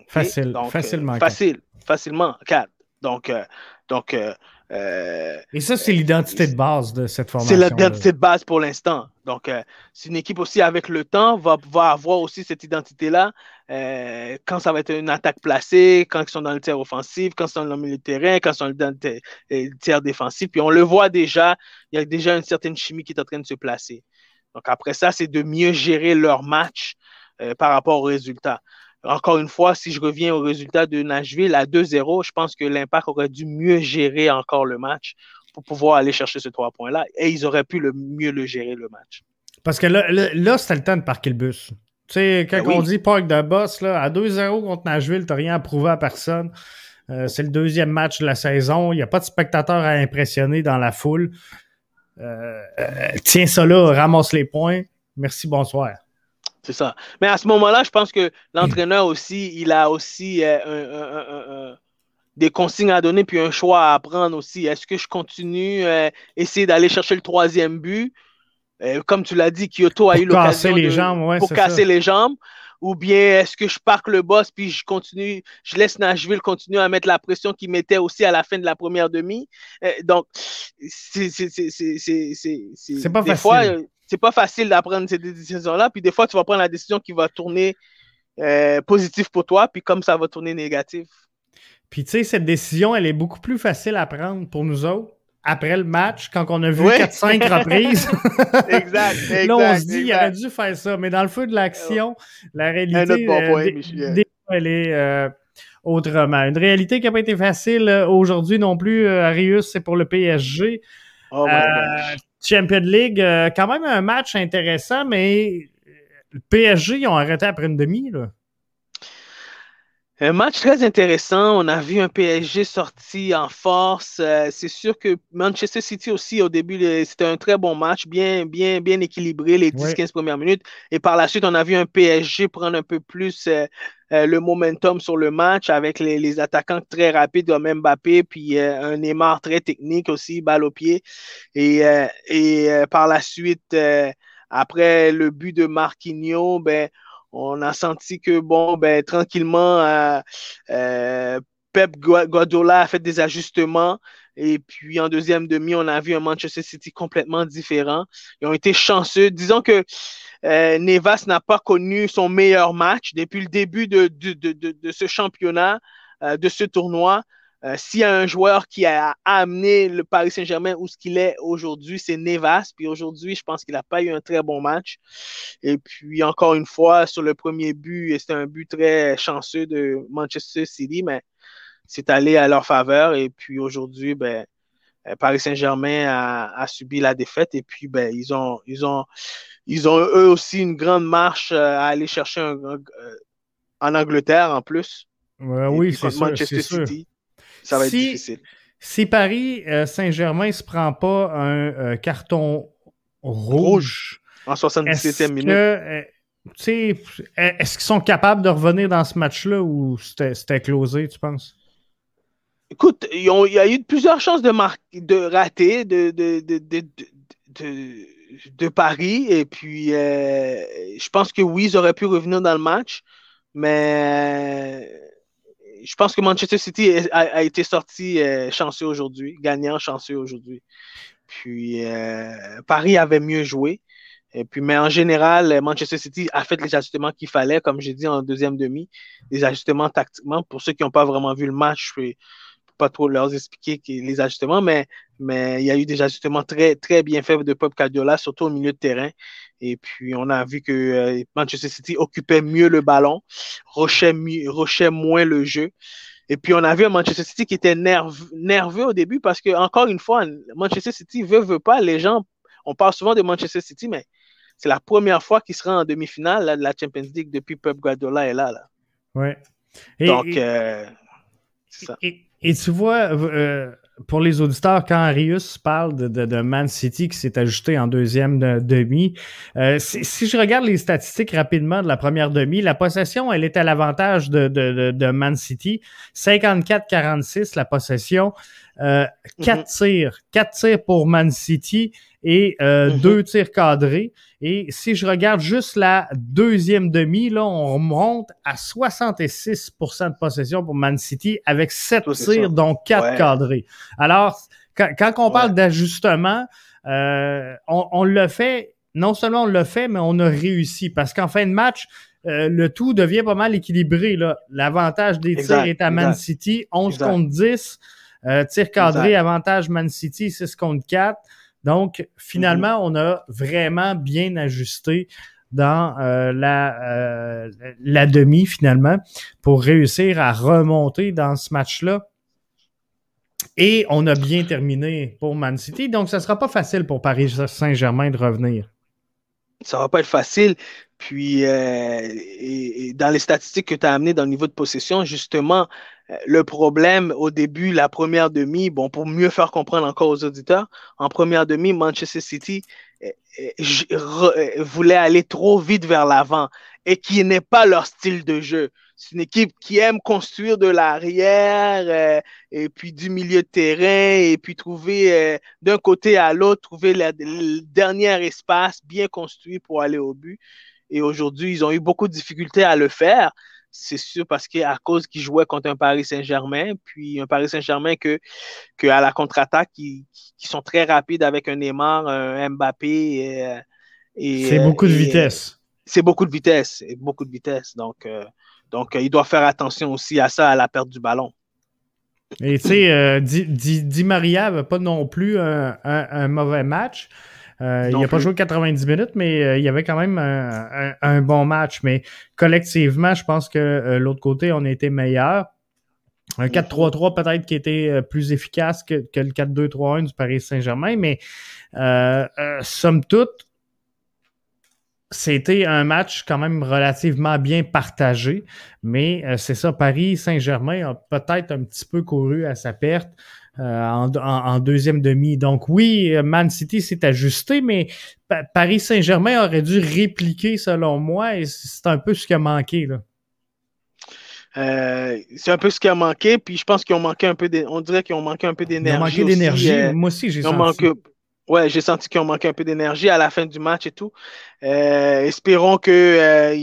Facile, facilement.
Euh, facile, facilement, 4. Donc, euh, donc euh,
Et ça, c'est l'identité de base de cette formation.
C'est l'identité de base pour l'instant. Donc, c'est une équipe aussi avec le temps va, va avoir aussi cette identité-là quand ça va être une attaque placée, quand ils sont dans le tiers offensif, quand ils sont dans le milieu de terrain, quand ils sont dans le tiers défensif. Puis on le voit déjà, il y a déjà une certaine chimie qui est en train de se placer. Donc après ça, c'est de mieux gérer leur match euh, par rapport au résultat. Encore une fois, si je reviens au résultat de Nashville à 2-0, je pense que l'Impact aurait dû mieux gérer encore le match pour pouvoir aller chercher ces trois points-là et ils auraient pu le mieux le gérer le match.
Parce que là, là, c'était le temps de parquer le bus. Tu sais, quand ben on dit park de boss, là, à 2-0 contre Nashville, tu n'as rien à prouver à personne. Euh, c'est le deuxième match de la saison. Il n'y a pas de spectateurs à impressionner dans la foule. Euh, tiens ça là, ramasse les points. Merci, bonsoir.
C'est ça. Mais à ce moment-là, je pense que l'entraîneur aussi, il a aussi euh, des consignes à donner puis un choix à prendre aussi. Est-ce que je continue à euh, essayer d'aller chercher le troisième but? comme tu l'as dit, Kyoto a eu l'occasion
les jambes,
pour casser les jambes ou bien est-ce que je parque le boss puis je continue, je laisse Nashville continuer à mettre la pression qu'il mettait aussi à la fin de la première demi? Euh, donc, c'est
pas des fois, euh,
c'est pas facile d'apprendre ces décisions-là. Puis des fois, tu vas prendre la décision qui va tourner euh, positive pour toi, puis comme ça va tourner négatif.
Puis tu sais, cette décision, elle est beaucoup plus facile à prendre pour nous autres après le match, quand on a vu 4-5 <laughs> reprises.
exact, exact.
Là, on se dit, il aurait dû faire ça. Mais dans le feu de l'action, la réalité, euh, elle est euh, autrement. Une réalité qui n'a pas été facile aujourd'hui non plus, Arius, c'est pour le PSG. Oh Champion League, quand même un match intéressant, mais le PSG, ils ont arrêté après une demi. Là.
Un match très intéressant. On a vu un PSG sorti en force. Euh, c'est sûr que Manchester City aussi, au début, c'était un très bon match, bien, bien, bien équilibré les 10-15 premières minutes. Et par la suite, on a vu un PSG prendre un peu plus euh, euh, le momentum sur le match avec les, attaquants très rapides comme Mbappé, puis un Neymar très technique aussi, balle au pied. Et, et par la suite, après le but de Marquinhos, ben, on a senti que, bon, ben, tranquillement, euh, euh, Pep Guardiola a fait des ajustements. Et puis, en deuxième demi, on a vu un Manchester City complètement différent. Ils ont été chanceux. Disons que euh, Nevas n'a pas connu son meilleur match depuis le début de, de ce championnat, de ce tournoi. Euh, s'il y a un joueur qui a amené le Paris Saint-Germain où ce qu'il est aujourd'hui, c'est Nevas. Puis aujourd'hui, je pense qu'il n'a pas eu un très bon match. Et puis, encore une fois, sur le premier but, c'était un but très chanceux de Manchester City, mais c'est allé à leur faveur. Et puis aujourd'hui, ben, euh, Paris Saint-Germain a, subi la défaite. Et puis, ben, ils ont, ils ont, ils ont eux aussi une grande marche euh, à aller chercher en Angleterre en plus.
oui, c'est Manchester City
ça va être difficile.
Si Paris euh, Saint-Germain ne se prend pas un euh, carton rouge,
en 77e minute.
Euh, est-ce qu'ils sont capables de revenir dans ce match-là ou c'était closé, tu penses?
Écoute, il y a eu plusieurs chances de, de rater de, Paris. Et puis, je pense que oui, ils auraient pu revenir dans le match. Mais je pense que Manchester City a, été sorti euh, chanceux aujourd'hui, gagnant chanceux aujourd'hui. Puis euh, Paris avait mieux joué. Et puis, mais en général, Manchester City a fait les ajustements qu'il fallait, comme j'ai dit en deuxième demi, des ajustements tactiquement. Pour ceux qui n'ont pas vraiment vu le match, je pas trop leur expliquer les ajustements, mais, mais il y a eu des ajustements très, très bien faits de Pop Cadiola, surtout au milieu de terrain. Et puis, on a vu que euh, Manchester City occupait mieux le ballon, rochait, moins le jeu. Et puis, on a vu un Manchester City qui était nerveux, au début parce que, encore une fois, Manchester City veut, veut pas. Les gens, on parle souvent de Manchester City, mais c'est la première fois qu'il sera en demi-finale de la Champions League depuis Pep Guardiola est là. là.
Ouais.
Donc, euh, c'est ça.
Et, tu vois, euh, pour les auditeurs, quand Arius parle de, de, Man City qui s'est ajusté en deuxième demi, euh, si, je regarde les statistiques rapidement de la première demi, la possession, elle est à l'avantage de, de, de, Man City. 54-46 la possession. Euh, 4 mhm. tirs. 4 tirs pour Man City et euh, mhm. deux tirs cadrés. Et si je regarde juste la deuxième demi, là, on remonte à 66% de possession pour Man City avec 7 tirs, dont 4 cadrés. Alors, quand, on parle d'ajustement, euh, on, le fait, non seulement on le fait, mais on a réussi. Parce qu'en fin de match, euh, le tout devient pas mal équilibré. L'avantage des tirs est à Man City, 11 contre 10. Euh, tir cadré, avantage Man City, 6 contre 4. Donc, finalement, on a vraiment bien ajusté dans euh, la, euh, la demi, finalement, pour réussir à remonter dans ce match-là. Et on a bien terminé pour Man City. Donc, ça ne sera pas facile pour Paris Saint-Germain de revenir.
Ça va pas être facile. Puis, euh, dans les statistiques que tu as amenées dans le niveau de possession, justement, euh, le problème au début, la première demi, bon, pour mieux faire comprendre encore aux auditeurs, en première demi, Manchester City euh, voulait aller trop vite vers l'avant et qui n'est pas leur style de jeu. C'est une équipe qui aime construire de l'arrière et puis du milieu de terrain et puis trouver d'un côté à l'autre, trouver le dernier espace bien construit pour aller au but. Et aujourd'hui, ils ont eu beaucoup de difficultés à le faire. C'est sûr parce qu'à cause qu'ils jouaient contre un Paris Saint-Germain, puis un Paris Saint-Germain que, que à la contre-attaque, qui, qui, sont très rapides avec un Neymar, un Mbappé.
Et, c'est beaucoup de vitesse.
C'est beaucoup de vitesse, et beaucoup de vitesse. Donc, euh, donc il doit faire attention aussi à ça, à la perte du ballon.
Et tu sais, euh, Di, Maria n'avait pas non plus un mauvais match. Euh, il n'a pas joué 90 minutes, mais euh, il y avait quand même un, bon match. Mais collectivement, je pense que euh, l'autre côté, on a été meilleur. Un 4-3-3 peut-être qui était plus efficace que, que le 4-2-3-1 du Paris Saint-Germain, mais somme toute, c'était un match quand même relativement bien partagé, mais euh, c'est ça, Paris Saint-Germain a peut-être un petit peu couru à sa perte. Euh, en, deuxième demi. Donc oui, Man City s'est ajusté, mais Paris Saint-Germain aurait dû répliquer selon moi, et c'est un peu ce qui a manqué. Là.
Euh, c'est un peu ce qui a manqué, puis je pense qu'ils ont manqué un peu, on dirait qu'ils ont manqué un peu d'énergie. Ils ont manqué
d'énergie. Moi aussi, j'ai senti.
Ouais, j'ai senti qu'ils ont manqué un peu d'énergie à la fin du match et tout. Euh, espérons que.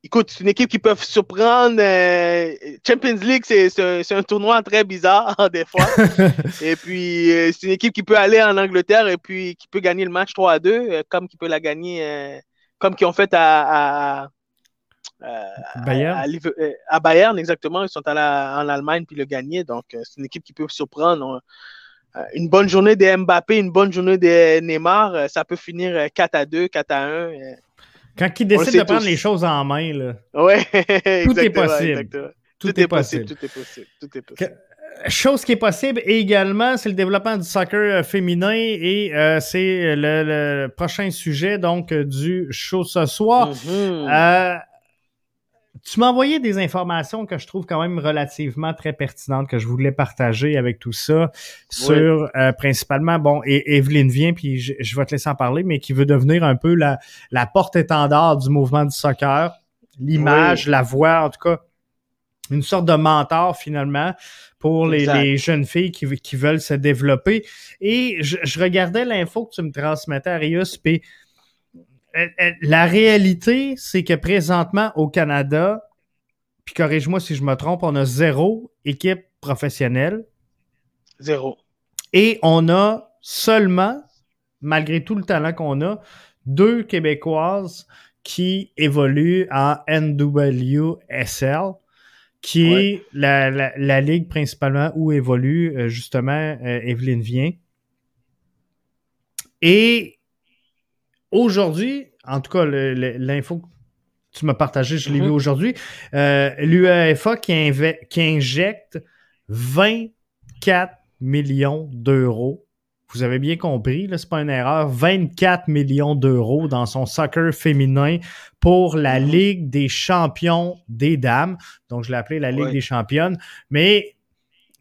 Euh, écoute, c'est une équipe qui peut surprendre. Euh, Champions League, c'est un, tournoi très bizarre, <laughs> des fois. <laughs> et puis, c'est une équipe qui peut aller en Angleterre et puis qui peut gagner le match 3 à 2, comme qui peut la gagner, comme qu'ils ont fait à,
Bayern.
À, Bayern, exactement. Ils sont allés en Allemagne puis le gagner. Donc, c'est une équipe qui peut surprendre. Euh, une bonne journée de Mbappé, une bonne journée de Neymar, euh, ça peut finir 4 euh, à 2, 4 à 1.
Quand il décide de prendre les choses en main, là, <laughs> tout est possible. Tout, est, possible.
Tout est possible. Tout est possible.
Chose qui est possible également, c'est le développement du soccer féminin et c'est le, prochain sujet donc du show ce soir. Mm-hmm. Tu m'as envoyé des informations que je trouve quand même relativement très pertinentes que je voulais partager avec tout ça sur euh, principalement bon et Evelyne vient puis je, vais te laisser en parler mais qui veut devenir un peu la la porte-étendard du mouvement du soccer, l'image, la voix en tout cas une sorte de mentor finalement pour les, jeunes filles qui, qui veulent se développer. Et je, je regardais l'info que tu me transmettais Arius puis la réalité, c'est que présentement au Canada, puis corrige-moi si je me trompe, on a zéro équipe professionnelle.
Zéro.
Et on a seulement, malgré tout le talent qu'on a, deux Québécoises qui évoluent en NWSL, qui est la, ligue principalement où évolue euh, justement Evelyne Vien. Et aujourd'hui, en tout cas, l'info que tu m'as partagée, je l'ai vu mm-hmm. aujourd'hui, euh, l'UEFA qui, qui injecte 24 millions d'euros. Vous avez bien compris, là, c'est pas une erreur. 24 millions d'euros dans son soccer féminin pour la mm-hmm. Ligue des champions des dames. Donc, je l'ai appelé la Ligue des championnes. Mais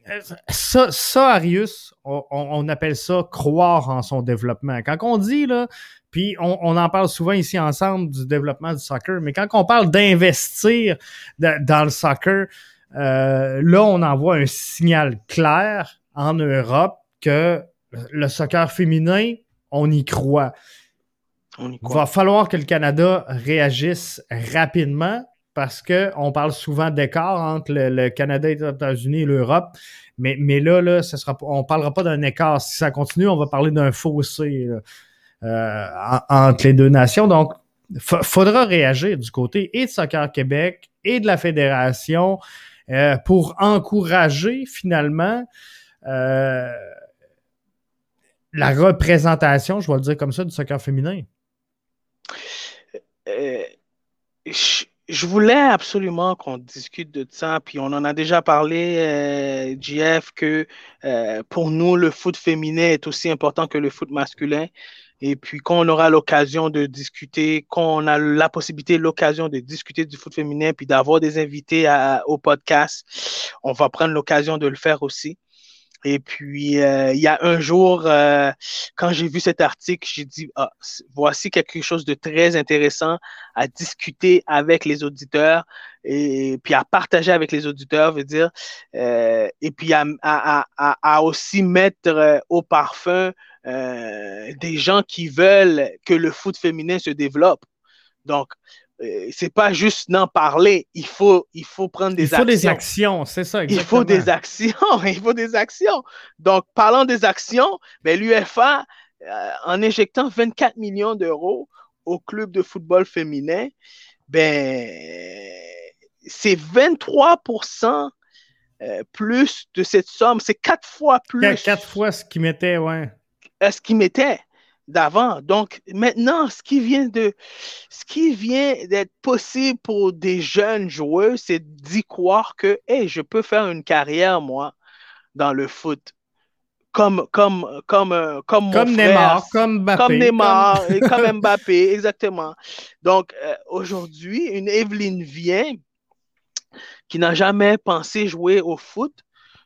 euh, ça, ça Arius, on, on, appelle ça croire en son développement. Quand on dit là, puis on, en parle souvent ici ensemble du développement du soccer, mais quand on parle d'investir dans le soccer, euh, là, on envoie un signal clair en Europe que le soccer féminin, on y croit. Il va falloir que le Canada réagisse rapidement parce qu'on parle souvent d'écart entre le, Canada et les États-Unis et l'Europe. Mais, mais là, là ça sera, on ne parlera pas d'un écart. Si ça continue, on va parler d'un fossé. Là. Euh, entre les deux nations. Donc, faudra réagir du côté et de Soccer Québec et de la fédération euh, pour encourager finalement euh, la représentation, je vais le dire comme ça, du soccer féminin.
je, voulais absolument qu'on discute de ça, puis on en a déjà parlé, JF, que pour nous, le foot féminin est aussi important que le foot masculin. Et puis, quand on aura l'occasion de discuter, quand on a la possibilité, l'occasion de discuter du foot féminin, puis d'avoir des invités au podcast, on va prendre l'occasion de le faire aussi. Et puis, euh, il y a un jour, euh, quand j'ai vu cet article, j'ai dit, ah, voici quelque chose de très intéressant à discuter avec les auditeurs et, puis à partager avec les auditeurs, veut dire, euh, et puis à, à, à, à, aussi mettre au parfum euh, des gens qui veulent que le foot féminin se développe. Donc, euh, c'est pas juste n'en parler, il faut, il faut prendre des actions.
Il faut des actions, c'est ça,
exactement. Il faut des actions, <laughs> il faut des actions. Donc, parlant des actions, ben, l'UFA, euh, en injectant 24 millions d'euros au club de football féminin, ben, c'est 23% plus de cette somme, c'est quatre fois plus.
Quatre fois ce qu'ils mettaient, ouais
ce qui m'était d'avant? Donc maintenant, ce qui vient de ce qui vient d'être possible pour des jeunes joueurs, c'est d'y croire que hey, je peux faire une carrière, moi, dans le foot. comme, comme, comme, euh, comme,
comme Neymar, comme Mbappé.
Comme Neymar, comme... et comme <laughs> Mbappé, exactement. Donc, euh, aujourd'hui, une Evelyne vient qui n'a jamais pensé jouer au foot.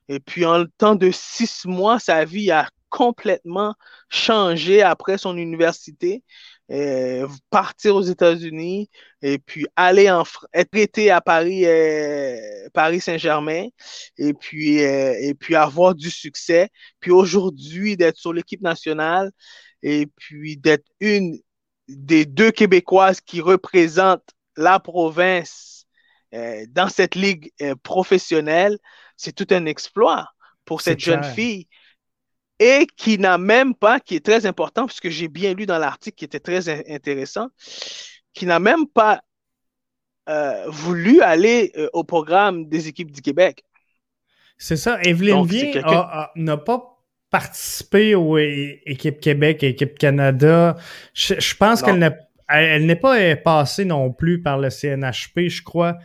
Et puis, en le temps de six mois, sa vie a complètement changé après son université. Euh, partir aux États-Unis et puis aller en être prêté à Paris, euh, Paris Saint-Germain et puis euh, et puis avoir du succès. Puis aujourd'hui d'être sur l'équipe nationale et puis d'être une des deux Québécoises qui représentent la province dans cette ligue professionnelle, c'est tout un exploit pour cette jeune fille et qui n'a même pas, qui est très important, puisque j'ai bien lu dans l'article qui était très intéressant, qui n'a même pas euh, voulu aller euh, au programme des équipes du Québec.
C'est ça. Evelyne n'a pas participé aux équipes Québec et équipes Canada. Je, pense qu'elle n'est elle, n'est pas passée non plus par le CNHP, je crois.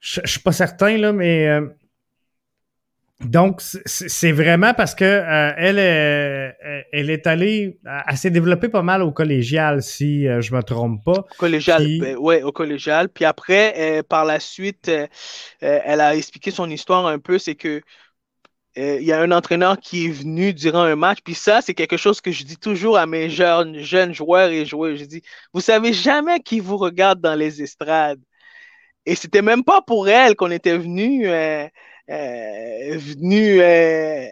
Je, ne suis pas certain, là, mais euh, donc, c'est vraiment parce que euh, elle, est, euh, elle est allée, elle s'est développée pas mal au collégial, si euh, je me trompe pas.
Collégial, ben, oui, au collégial. Puis après, par la suite, elle a expliqué son histoire un peu, c'est que il y a un entraîneur qui est venu durant un match, puis ça, c'est quelque chose que je dis toujours à mes jeunes, jeunes joueurs et joueurs. Je dis, vous savez jamais qui vous regarde dans les estrades. Et c'était même pas pour elle qu'on était venu euh, venu euh,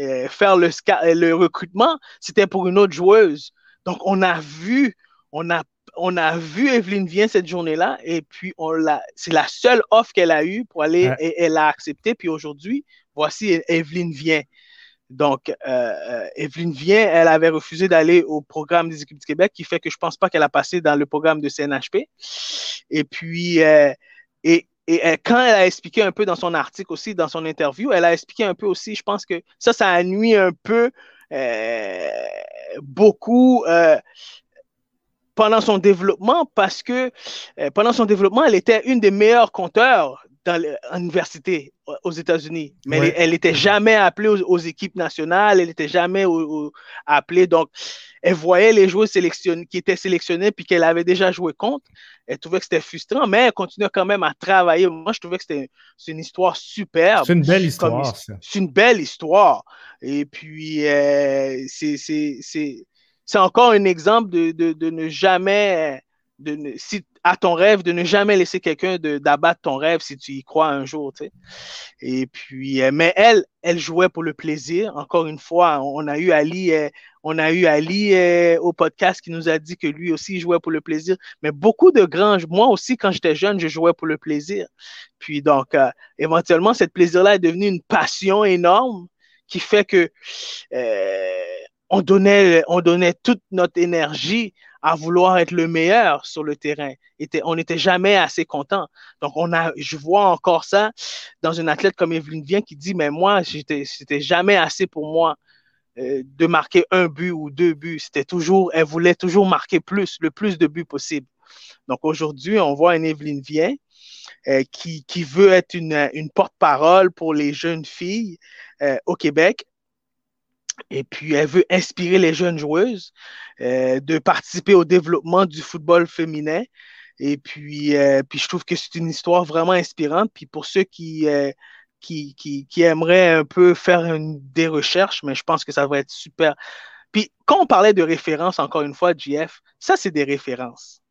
euh, faire le, le recrutement, c'était pour une autre joueuse. Donc, on a vu, on a, on a vu Evelyne Vien cette journée-là, et puis on l'a, c'est la seule offre qu'elle a eue pour aller, et elle a accepté. Puis aujourd'hui, voici Evelyne Vien. Donc, euh, Evelyne Vien, elle avait refusé d'aller au programme des équipes du Québec, qui fait que je pense pas qu'elle a passé dans le programme de CNHP. Et puis, et et euh, quand elle a expliqué un peu dans son article aussi, dans son interview, elle a expliqué un peu aussi, je pense que ça, ça a nuit un peu euh, beaucoup euh, pendant son développement parce que pendant son développement, elle était une des meilleures compteurs dans l'université aux États-Unis. Mais elle n'était jamais appelée aux, équipes nationales, elle n'était jamais appelée. Donc, elle voyait les joueurs qui étaient sélectionnés puis qu'elle avait déjà joué contre. Elle trouvait que c'était frustrant, mais elle continuait quand même à travailler. Moi, je trouvais que c'était une histoire superbe.
C'est une belle histoire,
C'est une belle histoire. Et puis, euh, c'est encore un exemple de, de, de ne jamais de si, à ton rêve, de ne jamais laisser quelqu'un d'abattre ton rêve si tu y crois un jour. Tu. Et puis, euh, mais elle, elle jouait pour le plaisir. Encore une fois, on a eu Ali, euh, on a eu Ali euh, au podcast qui nous a dit que lui aussi jouait pour le plaisir. Mais beaucoup de grands, moi aussi, quand j'étais jeune, je jouais pour le plaisir. Puis donc, éventuellement, cette plaisir-là est devenu une passion énorme qui fait que on donnait, on donnait toute notre énergie à vouloir être le meilleur sur le terrain. on n'était jamais assez content. Donc, on a, je vois encore ça dans une athlète comme Evelyne Vien qui dit, mais moi, c'était jamais assez pour moi euh, de marquer un but ou deux buts. C'était toujours, elle voulait toujours marquer plus, le plus de buts possible. Donc, aujourd'hui, on voit une Evelyne Vien euh, qui, qui, veut être une, une porte-parole pour les jeunes filles euh, au Québec et puis, elle veut inspirer les jeunes joueuses euh, de participer au développement du football féminin. Et puis, euh, puis je trouve que c'est une histoire vraiment inspirante. Puis pour ceux qui, euh, qui, qui, qui, aimeraient un peu faire une, des recherches, mais je pense que ça va être super. Puis quand on parlait de références, encore une fois, JF, ça, c'est des références.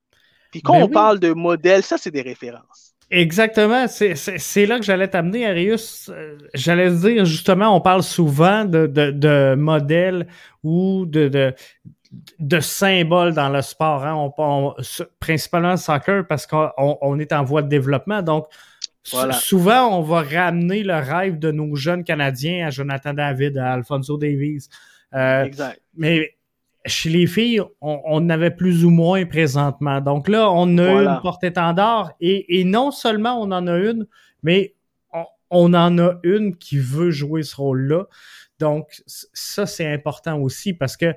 Puis quand ben on parle de modèles, ça, c'est des références.
Exactement, c'est là que j'allais t'amener, Arius. Euh, j'allais dire, justement, on parle souvent de, de, de modèles ou de, de, de symboles dans le sport. Hein. On, principalement le soccer parce qu'on on est en voie de développement. Donc, souvent, on va ramener le rêve de nos jeunes Canadiens à Jonathan David, à Alfonso Davies. Euh, exact. Mais chez les filles, on, on avait plus ou moins présentement. Donc là, on a une porte-étendard et, et, non seulement on en a une, mais on, en a une qui veut jouer ce rôle-là. Donc ça, c'est important aussi parce que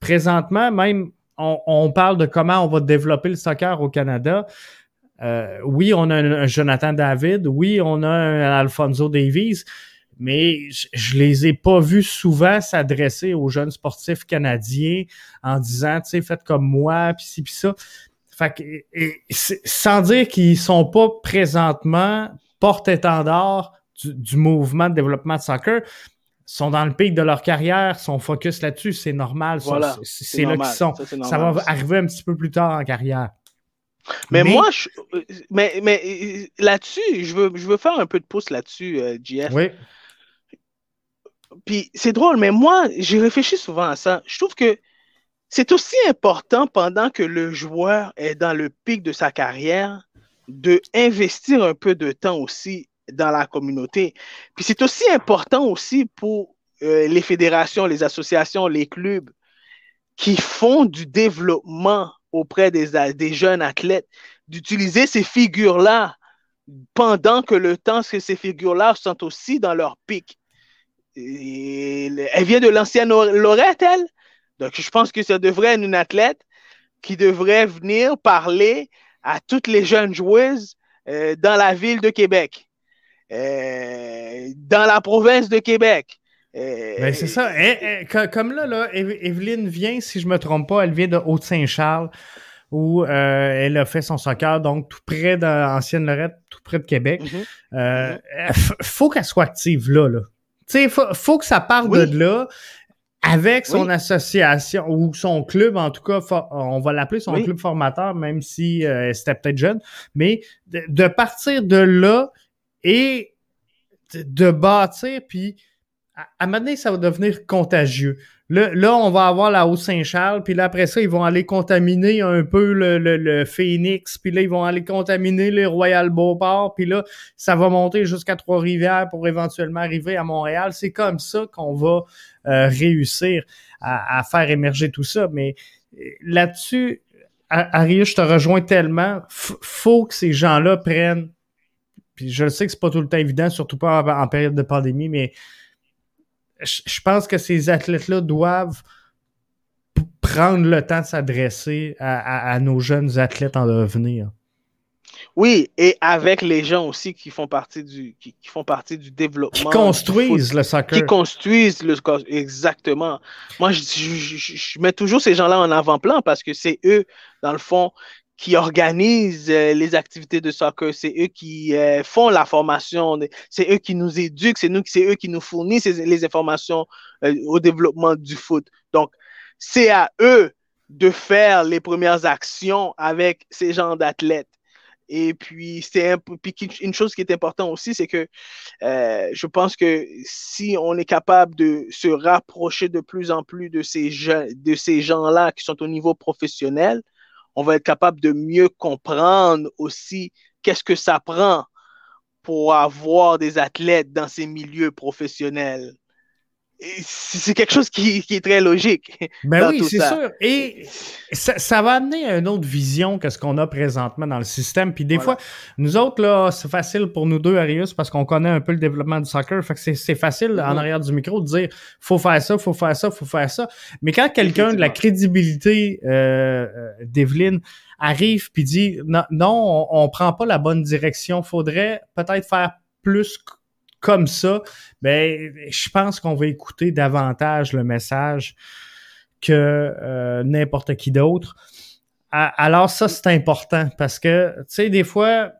présentement, même, on, parle de comment on va développer le soccer au Canada. Euh, oui, on a un, Jonathan David, oui, on a un Alfonso Davies, mais je, ne les ai pas vus souvent s'adresser aux jeunes sportifs canadiens en disant, tu sais, faites comme moi, puis ci, puis ça. Fait que, sans dire qu'ils sont pas présentement porte-étendard du, du, mouvement de développement de soccer, sont dans le pic de leur carrière, sont focus là-dessus, c'est normal. c'est là qu'ils sont. Ça, va arriver un petit peu plus tard en carrière.
Mais, moi, je, mais, mais là-dessus, je veux, je veux faire un peu de pouce là-dessus, euh, JF.
Oui.
Puis c'est drôle, mais moi, j'ai réfléchi souvent à ça. Je trouve que c'est aussi important pendant que le joueur est dans le pic de sa carrière de investir un peu de temps aussi dans la communauté. Puis c'est aussi important aussi pour euh, les fédérations, les associations, les clubs qui font du développement auprès des, des jeunes athlètes, d'utiliser ces figures-là pendant que le temps que ces figures-là sont aussi dans leur pic. Elle vient de l'ancienne Lorette, elle. Donc, je pense que ça devrait être une athlète qui devrait venir parler à toutes les jeunes joueuses euh, dans la ville de Québec. Euh, dans la province de Québec.
Euh, ben c'est ça. Eh, eh, comme là, là, Evelyne vient, si je me trompe pas, elle vient de Haute-Saint-Charles, où elle a fait son soccer, donc tout près d'Ancienne Lorette, tout près de Québec. Il mhm. mhm. faut qu'elle soit active là. là. Sais, faut, faut que ça parte de là avec son association ou son club, en tout cas, on va l'appeler son club formateur, même si c'était peut-être jeune, mais de, partir de là, et de bâtir, puis à, un moment donné, ça va devenir contagieux. Là, on va avoir la Haute-Saint-Charles, puis là, après ça, ils vont aller contaminer un peu le, le, Phoenix, puis là, ils vont aller contaminer le Royal Beauport, puis là, ça va monter jusqu'à Trois-Rivières pour éventuellement arriver à Montréal. C'est comme ça qu'on va euh, réussir à, faire émerger tout ça. Mais euh, là-dessus, Arius, je te rejoins tellement. faut que ces gens-là prennent puis je sais que c'est pas tout le temps évident, surtout pas en, période de pandémie, mais je, pense que ces athlètes-là doivent prendre le temps de s'adresser à, nos jeunes athlètes en devenir.
Oui, et avec les gens aussi qui font partie du, qui, font partie du développement.
Qui construisent le soccer.
Qui construisent le exactement. Moi, je, je mets toujours ces gens-là en avant-plan parce que c'est eux, dans le fond, qui organisent euh, les activités de soccer, c'est eux qui euh, font la formation, c'est eux qui nous éduquent, c'est nous, c'est eux qui nous fournissent les informations euh, au développement du foot. Donc, c'est à eux de faire les premières actions avec ces gens d'athlètes. Et puis, c'est un, une chose qui est importante aussi, c'est que je pense que si on est capable de se rapprocher de plus en plus de ces, de ces gens-là qui sont au niveau professionnel, on va être capable de mieux comprendre aussi qu'est-ce que ça prend pour avoir des athlètes dans ces milieux professionnels. C'est quelque chose qui, est très logique.
Ben oui, c'est sûr. Et ça, va amener à une autre vision que ce qu'on a présentement dans le système. Puis des fois, nous autres, là, c'est facile pour nous deux, Arius, parce qu'on connaît un peu le développement du soccer. Fait que c'est facile en mm-hmm. arrière du micro de dire faut faire ça, faut faire ça, faut faire ça. Mais quand quelqu'un de la crédibilité euh, euh d'Evelyne arrive puis dit non, non on, on prend pas la bonne direction, faudrait peut-être faire plus comme ça, ben, je pense qu'on va écouter davantage le message que euh, n'importe qui d'autre. Alors ça, c'est important parce que, tu sais, des fois,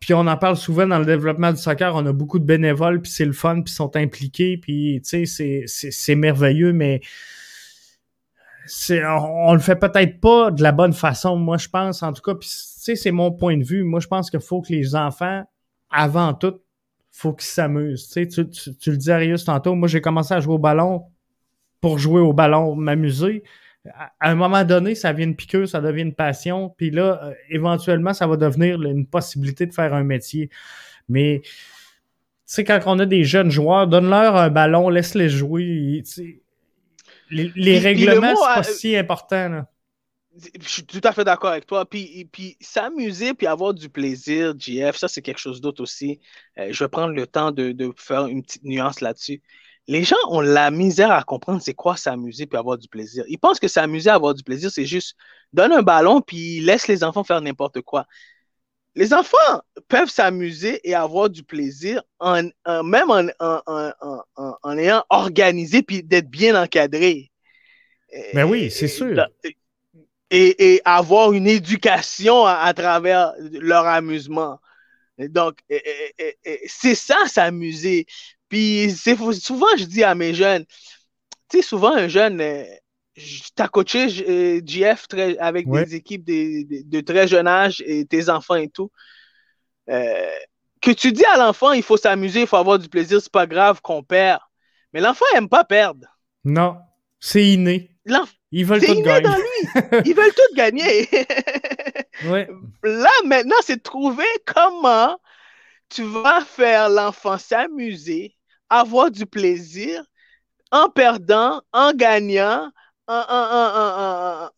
puis on en parle souvent dans le développement du soccer, on a beaucoup de bénévoles, puis c'est le fun, puis sont impliqués, puis tu sais, c'est merveilleux, mais on, on, le fait peut-être pas de la bonne façon, moi je pense, en tout cas, puis tu sais, c'est mon point de vue. Moi, je pense qu'il faut que les enfants, avant tout, faut qu'ils s'amusent. Tu, tu, tu, le dis Arius tantôt, moi j'ai commencé à jouer au ballon pour jouer au ballon, m'amuser. À un moment donné, ça devient une piqûre, ça devient une passion, puis là, euh, éventuellement, ça va devenir une possibilité de faire un métier. Mais tu sais, quand on a des jeunes joueurs, donne-leur un ballon, laisse-les jouer. Les, les règlements, c'est pas si important. Là
je suis tout à fait d'accord avec toi. Puis, puis s'amuser puis avoir du plaisir, JF, ça c'est quelque chose d'autre aussi. Euh, je vais prendre le temps de, faire une petite nuance là-dessus. Les gens ont la misère à comprendre c'est quoi s'amuser puis avoir du plaisir. Ils pensent que s'amuser, avoir du plaisir, c'est juste donne un ballon puis laisse les enfants faire n'importe quoi. les enfants peuvent s'amuser et avoir du plaisir en, même en, ayant organisé puis d'être bien encadré.
Ben oui, c'est sûr.
Et, avoir une éducation à, travers leur amusement. Donc, c'est ça, s'amuser. Puis souvent, je dis à mes jeunes, tu sais, souvent, un jeune, euh, tu as coaché GF euh, avec des équipes de, très jeune âge et tes enfants et tout. Euh, que tu dis à l'enfant, il faut s'amuser, il faut avoir du plaisir, c'est pas grave qu'on perd. Mais l'enfant n'aime pas perdre.
Non, c'est inné.
Ils veulent tout gagner. <laughs> Dans lui. Ils veulent tout gagner. Là, maintenant, c'est trouver comment tu vas faire l'enfant s'amuser, avoir du plaisir en perdant, en gagnant, en,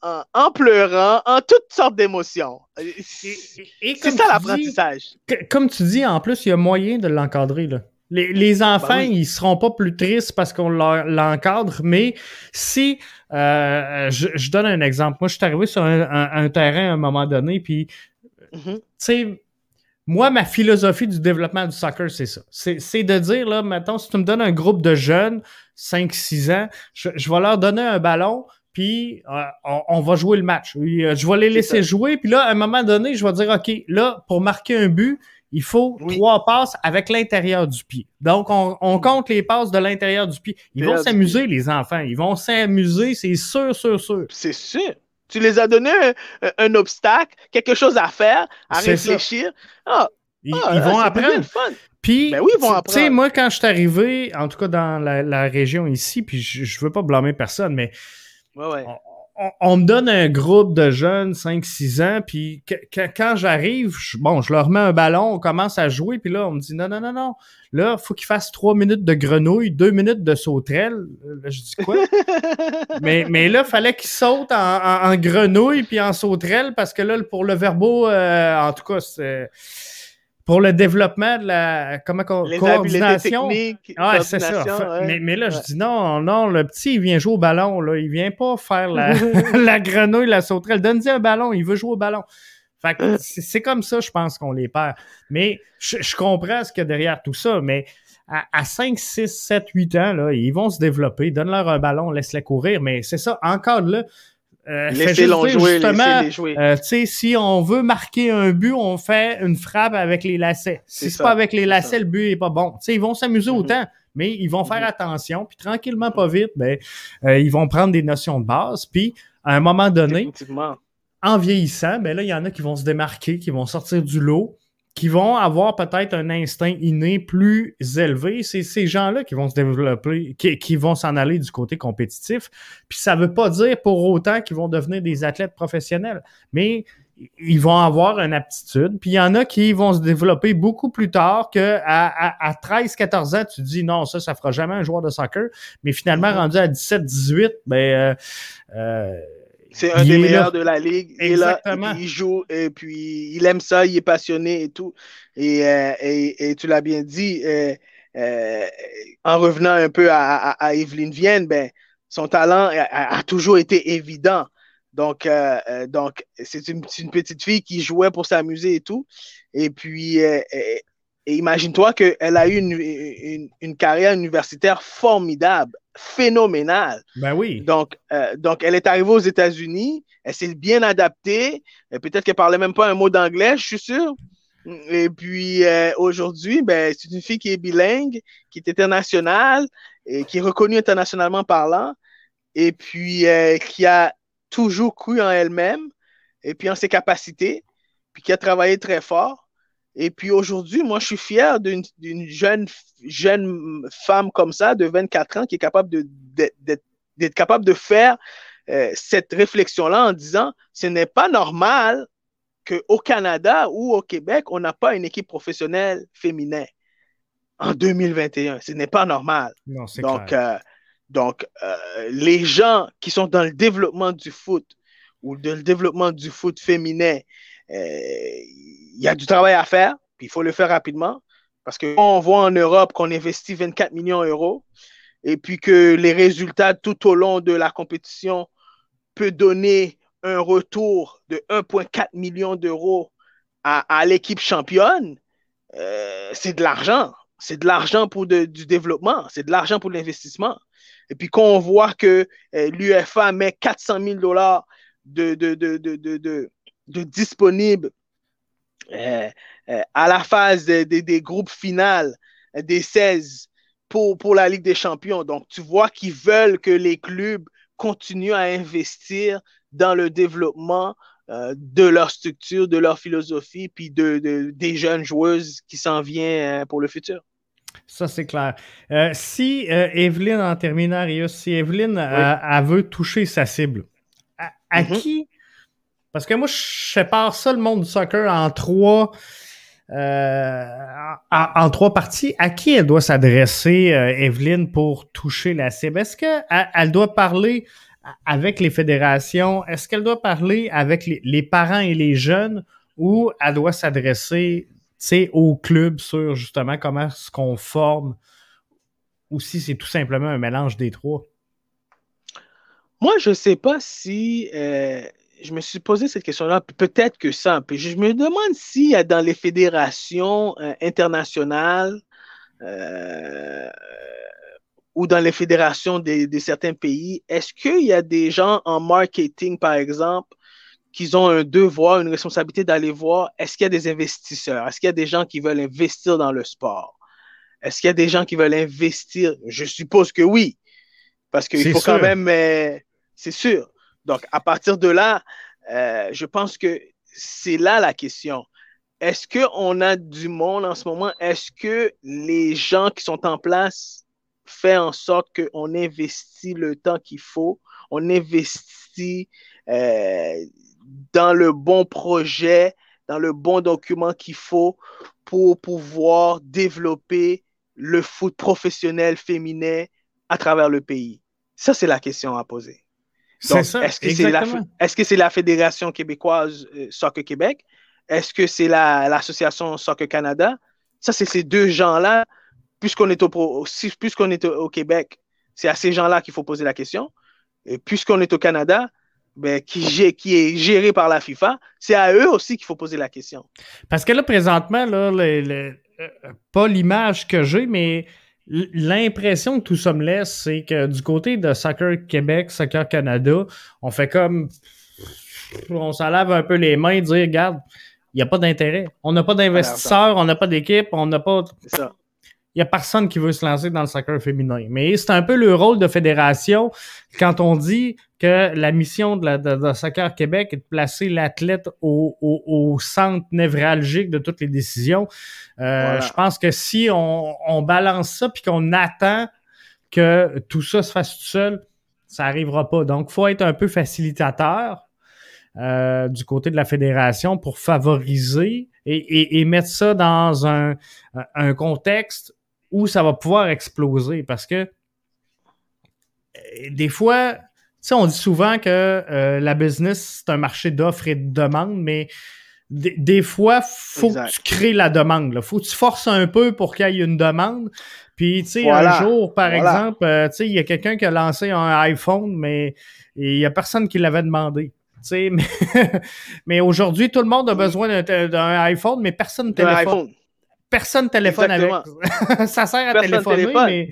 pleurant, en toutes sortes d'émotions. C'est ça l'apprentissage.
Comme tu dis, en plus, il y a moyen de l'encadrer. Les, les, ben enfants, ils seront pas plus tristes parce qu'on l'encadre, mais si, euh, je, donne un exemple. Moi, je suis arrivé sur un, terrain à un moment donné, puis, mm-hmm. tu sais, moi, ma philosophie du développement du soccer, c'est ça. C'est de dire, là, maintenant, si tu me donnes un groupe de jeunes, 5-6 ans, je, vais leur donner un ballon, puis euh, on, va jouer le match. Euh, je vais les laisser jouer, puis là, à un moment donné, je vais dire, OK, là, pour marquer un but, il faut trois passes avec l'intérieur du pied. Donc, on, compte les passes de l'intérieur du pied. Ils vont s'amuser, les enfants. Ils vont s'amuser, c'est sûr, sûr, sûr.
C'est sûr. Tu les as donné un, obstacle, quelque chose à faire, à réfléchir. Ah,
ils, ah, vont apprendre. Puis, ben oui, Tu sais, moi, quand je suis arrivé, en tout cas dans la, région ici, puis je, je veux pas blâmer personne, mais On, me donne un groupe de jeunes, 5-6 ans, puis quand j'arrive, bon, je leur mets un ballon, on commence à jouer, puis là, on me dit non, non, non, non, là, faut qu'ils fassent 3 minutes de grenouille, 2 minutes de sauterelle. Là, je dis quoi? <laughs> mais, mais là, fallait qu'ils sautent en, grenouille puis en sauterelle, parce que là, pour le verbo, euh, en tout cas, c'est pour le développement de la comment, coordination.
Ah, c'est ça.
mais, là, je dis non, non, le petit, il vient jouer au ballon. Là. Il vient pas faire la, <laughs> <laughs> la grenouille, la sauterelle. Donne-lui un ballon, il veut jouer au ballon. Fait c'est comme ça, je pense qu'on les perd. Mais je, comprends ce qu'il y a derrière tout ça, mais à, 5, 6, 7, 8 ans, là, ils vont se développer. Donne-leur un ballon, laisse-les courir. Mais c'est ça, encore là,
euh, laissez-les jouer, laissez jouer.
Euh, si on veut marquer un but, on fait une frappe avec les lacets. Si c'est pas avec les lacets, le but est pas bon. sais, ils vont s'amuser mm-hmm. autant, mais ils vont faire mm-hmm. attention, puis tranquillement, pas vite, ben, euh, ils vont prendre des notions de base, puis à un moment donné, en vieillissant, ben là, il y en a qui vont se démarquer, qui vont sortir du lot, qui vont avoir peut-être un instinct inné plus élevé. C'est ces gens-là qui vont se développer, qui, vont s'en aller du côté compétitif. Puis ça veut pas dire pour autant qu'ils vont devenir des athlètes professionnels, mais ils vont avoir une aptitude. Puis il y en a qui vont se développer beaucoup plus tard que à, 13-14 ans, tu dis non, ça, ça fera jamais un joueur de soccer. Mais finalement, mm-hmm. rendu à 17-18, ben euh, euh
c'est un des meilleurs de la ligue. Exactement. Il, joue et puis il aime ça, il est passionné et tout. Et, euh, et, tu l'as bien dit, euh, euh, en revenant un peu à, à, Evelyne Vienne, ben, son talent a, toujours été évident. Donc, donc c'est une, une, petite fille qui jouait pour s'amuser et tout. Et puis, et imagine-toi qu'elle a eu une, carrière universitaire formidable, phénoménale.
Ben oui.
Donc, euh, donc elle est arrivée aux États-Unis, elle s'est bien adaptée. Peut-être qu'elle parlait même pas un mot d'anglais, je suis sûr. Et puis euh, aujourd'hui, ben, c'est une fille qui est bilingue, qui est internationale et qui est reconnue internationalement parlant, et puis euh, qui a toujours cru en elle-même et puis en ses capacités, puis qui a travaillé très fort. Et puis aujourd'hui, moi, je suis fier d'une jeune, jeune femme comme ça, de 24 ans, qui est capable d'être capable de faire euh, cette réflexion-là en disant ce n'est pas normal qu'au Canada ou au Québec, on n'a pas une équipe professionnelle féminine en 2021. Ce n'est pas normal.
Non,
donc, euh, donc euh, les gens qui sont dans le développement du foot ou dans le développement du foot féminin, il y a du travail à faire, puis il faut le faire rapidement. Parce qu'on voit en Europe qu'on investit 24 millions d'euros et puis que les résultats tout au long de la compétition peuvent donner un retour de 1,4 million d'euros à, l'équipe championne, euh, c'est de l'argent. C'est de l'argent pour du développement, c'est de l'argent pour l'investissement. Et puis quand on voit que euh, l'UFA met 400 000 dollars de, de, de, disponibles euh, à la phase des groupes finales des 16 pour, pour la Ligue des champions. Donc, tu vois qu'ils veulent que les clubs continuent à investir dans le développement euh, de leur structure, de leur philosophie, puis de, des jeunes joueuses qui s'en viennent euh, pour le futur.
Ça, c'est clair. Euh, si Evelyne, en terminant, si Evelyne veut toucher sa cible, à, mm-hmm. qui? Parce que moi, je sépare ça, le monde du soccer, en trois, en, trois parties. À qui elle doit s'adresser, Evelyne, pour toucher la cible? Est-ce qu'elle doit parler avec les fédérations, est-ce qu'elle doit parler avec les, parents et les jeunes? Ou elle doit s'adresser au club sur justement comment est-ce qu'on forme? Ou si c'est tout simplement un mélange des trois?
Moi, je ne sais pas si euh, je me suis posé cette question-là, peut-être que ça. Je me demande s'il y a dans les fédérations euh, internationales euh, ou dans les fédérations de, certains pays, est-ce qu'il y a des gens en marketing, par exemple, qui ont un devoir, une responsabilité d'aller voir, est-ce qu'il y a des investisseurs? Est-ce qu'il y a des gens qui veulent investir dans le sport? Est-ce qu'il y a des gens qui veulent investir? Je suppose que oui, parce qu'il faut quand même, euh, c'est sûr. Donc, à partir de là, euh, je pense que c'est là la question. Est-ce qu'on a du monde en ce moment? Est-ce que les gens qui sont en place fait en sorte qu'on investit le temps qu'il faut, on investit euh, dans le bon projet, dans le bon document qu'il faut pour pouvoir développer le foot professionnel féminin à travers le pays? Ça, c'est la question à poser.
C'est ça.
Est-ce que c'est la, Fédération québécoise euh, Soccer Québec? Est-ce que c'est l'Association Soccer Canada? Ça, c'est ces deux gens-là puisqu'on est, au, puisqu'on est au, Québec, c'est à ces gens-là qu'il faut poser la question. Et puisqu'on est au Canada, ben, qui, qui, est géré par la FIFA, c'est à eux aussi qu'il faut poser la question.
Parce que là, présentement, là, euh, pas l'image que j'ai, mais l'impression que tout ça me laisse, c'est que du côté de Soccer Québec, Soccer Canada, on fait comme. On s'en lave un peu les mains et dire, regarde, il n'y a pas d'intérêt. On n'a pas d'investisseurs, on n'a pas d'équipe, on n'a pas. C'est ça il n'y a personne qui veut se lancer dans le soccer féminin. Mais c'est un peu le rôle de fédération quand on dit que la mission de, la, de, Soccer Québec est de placer l'athlète au, centre névralgique de toutes les décisions. Euh, je pense que si on, balance ça puis qu'on attend que tout ça se fasse tout seul, ça n'arrivera pas. Donc, il faut être un peu facilitateur. Euh, du côté de la fédération pour favoriser et, mettre ça dans un, un contexte où ça va pouvoir exploser parce que euh, des fois, tu sais, on dit souvent que euh, la business, c'est un marché d'offres et de demandes, mais des, fois, faut que tu crées la demande. Là. Faut que tu forces un peu pour qu'il y ait une demande. Puis, tu sais, un jour, par exemple, euh, tu sais, il y a quelqu'un qui a lancé un iPhone, mais il y a personne qui l'avait demandé. <laughs> Mais, mais aujourd'hui, tout le monde a besoin d'un iPhone, mais personne ne téléphone personne téléphone avec. <laughs> ça sert à téléphoner, mais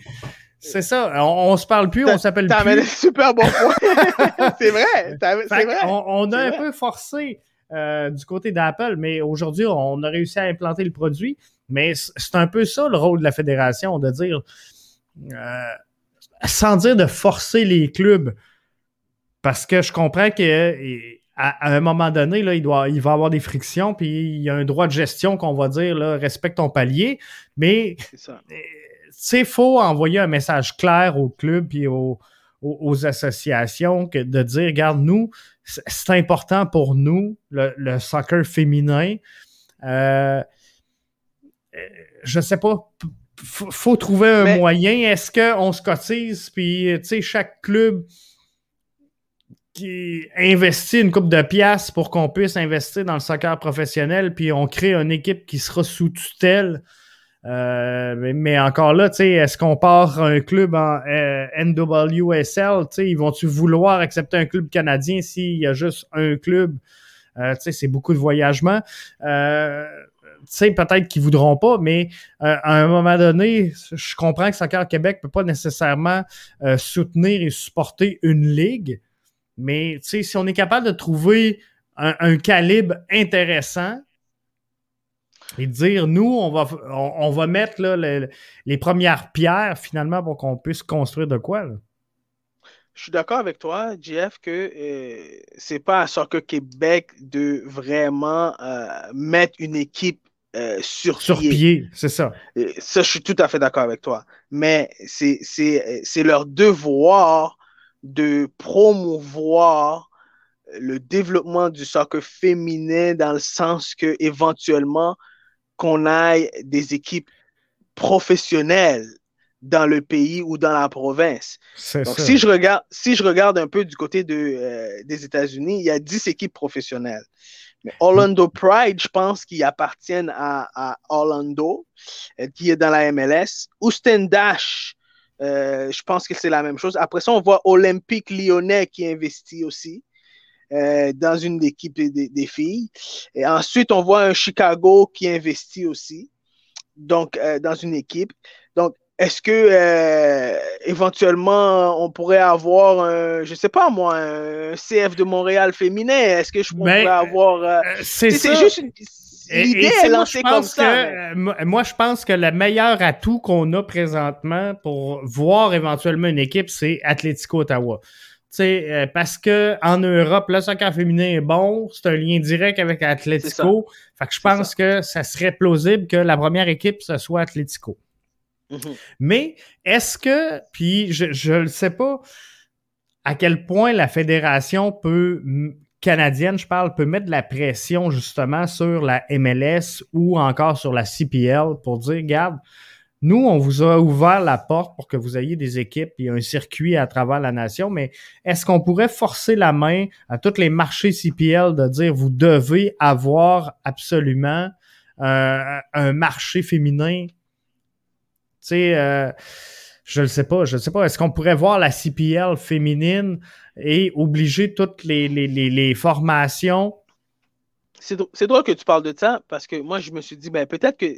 c'est ça. On, se parle plus, on s'appelle plus.
T'as super bon point. <laughs> <laughs> c'est vrai. C'est vrai.
On, a un peu forcé euh, du côté d'Apple, mais aujourd'hui, on a réussi à implanter le produit. Mais c'est un peu ça le rôle de la fédération, de dire, euh, sans dire de forcer les clubs, parce que je comprends que à, un moment donné, là, il, doit, il va avoir des frictions, puis il y a un droit de gestion qu'on va dire, là, respecte ton palier. Mais, il faut envoyer un message clair au club et aux, associations que de dire, regarde, nous, c'est important pour nous, le, soccer féminin. Euh, je sais pas, faut trouver un moyen. Est-ce qu'on se cotise, puis, tu sais, chaque club qui investit une coupe de pièces pour qu'on puisse investir dans le soccer professionnel, puis on crée une équipe qui sera sous tutelle. Euh, mais, encore là, est-ce qu'on part un club en euh, NWSL? Ils vont-tu vouloir accepter un club canadien s'il y a juste un club? Euh, c'est beaucoup de voyagement. Euh, peut-être qu'ils voudront pas, mais euh, à un moment donné, je comprends que Soccer Québec peut pas nécessairement euh, soutenir et supporter une ligue, mais si on est capable de trouver un, calibre intéressant et dire, nous, on va, on, va mettre les, premières pierres finalement pour qu'on puisse construire de quoi.
Je suis d'accord avec toi, Jeff, que euh, c'est pas à Soccer Québec de vraiment mettre une équipe euh, sur,
sur, pied. c'est ça.
Ça, je suis tout à fait d'accord avec toi. Mais c'est leur devoir de promouvoir le développement du soccer féminin dans le sens que éventuellement qu'on aille des équipes professionnelles dans le pays ou dans la province. Donc, si je, regarde, si je regarde un peu du côté de, euh, des États-Unis, il y a 10 équipes professionnelles. Mais Orlando Pride, je pense qu'ils appartiennent à, Orlando, euh, qui est dans la MLS. Houston Dash, euh, je pense que c'est la même chose. Après ça, on voit Olympique Lyonnais qui investit aussi euh, dans une équipe des, filles. Et ensuite, on voit un Chicago qui investit aussi, donc dans une équipe. Donc, est-ce que euh, éventuellement on pourrait avoir, un, je sais pas moi, un CF de Montréal féminin? Est-ce que je pourrais avoir euh,
euh, C'est juste une l'idée est lancée comme ça. Moi, je pense que le meilleur atout qu'on a présentement pour voir éventuellement une équipe, c'est Atlético Ottawa. sais, parce que en Europe, le soccer féminin est bon, c'est un lien direct avec Atlético. Fait que je pense que ça serait plausible que la première équipe, ce soit Atlético. Mhm. Mais est-ce que, puis je ne sais pas à quel point la fédération peut, canadienne, je parle, peut mettre de la pression justement sur la MLS ou encore sur la CPL pour dire, regarde, nous, on vous a ouvert la porte pour que vous ayez des équipes et un circuit à travers la nation, mais est-ce qu'on pourrait forcer la main à tous les marchés CPL de dire vous devez avoir absolument euh, un marché féminin? Tu sais, euh, je ne sais pas, je ne sais pas. Est-ce qu'on pourrait voir la CPL féminine et obliger toutes les, les, formations?
C'est drôle que tu parles de ça parce que moi, je me suis dit, ben, peut-être que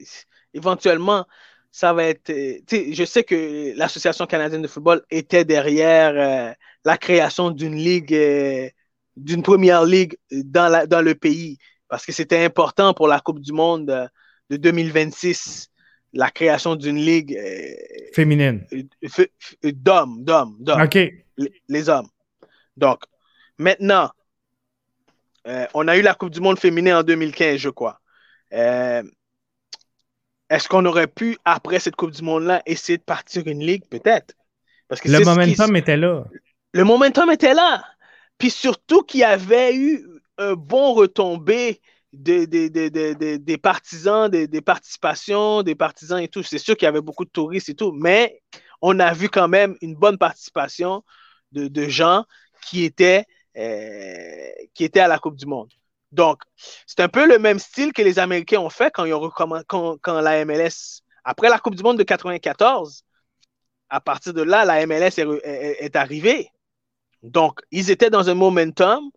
éventuellement, ça va être. Euh, je sais que l'Association canadienne de football était derrière euh, la création d'une ligue, d'une première ligue dans, la, dans le pays parce que c'était important pour la Coupe du Monde de 2026 la création d'une ligue euh,
féminine.
D'hommes, d'hommes, d'hommes.
OK.
Les, hommes. Donc, maintenant, euh, on a eu la Coupe du Monde féminine en 2015, je crois. Euh, est-ce qu'on aurait pu, après cette Coupe du Monde-là, essayer de partir une ligue? Peut-être.
Parce que le momentum était là.
Le momentum était là. Puis surtout qu'il y avait eu un bon retombé des, des, partisans, des, participations, des partisans et tout. C'est sûr qu'il y avait beaucoup de touristes et tout, mais on a vu quand même une bonne participation de, gens qui étaient, euh, qui étaient à la Coupe du Monde. Donc, c'est un peu le même style que les Américains ont fait quand, ils ont quand, quand la MLS, après la Coupe du Monde de 94, à partir de là, la MLS est, est arrivée. Donc, ils étaient dans un momentum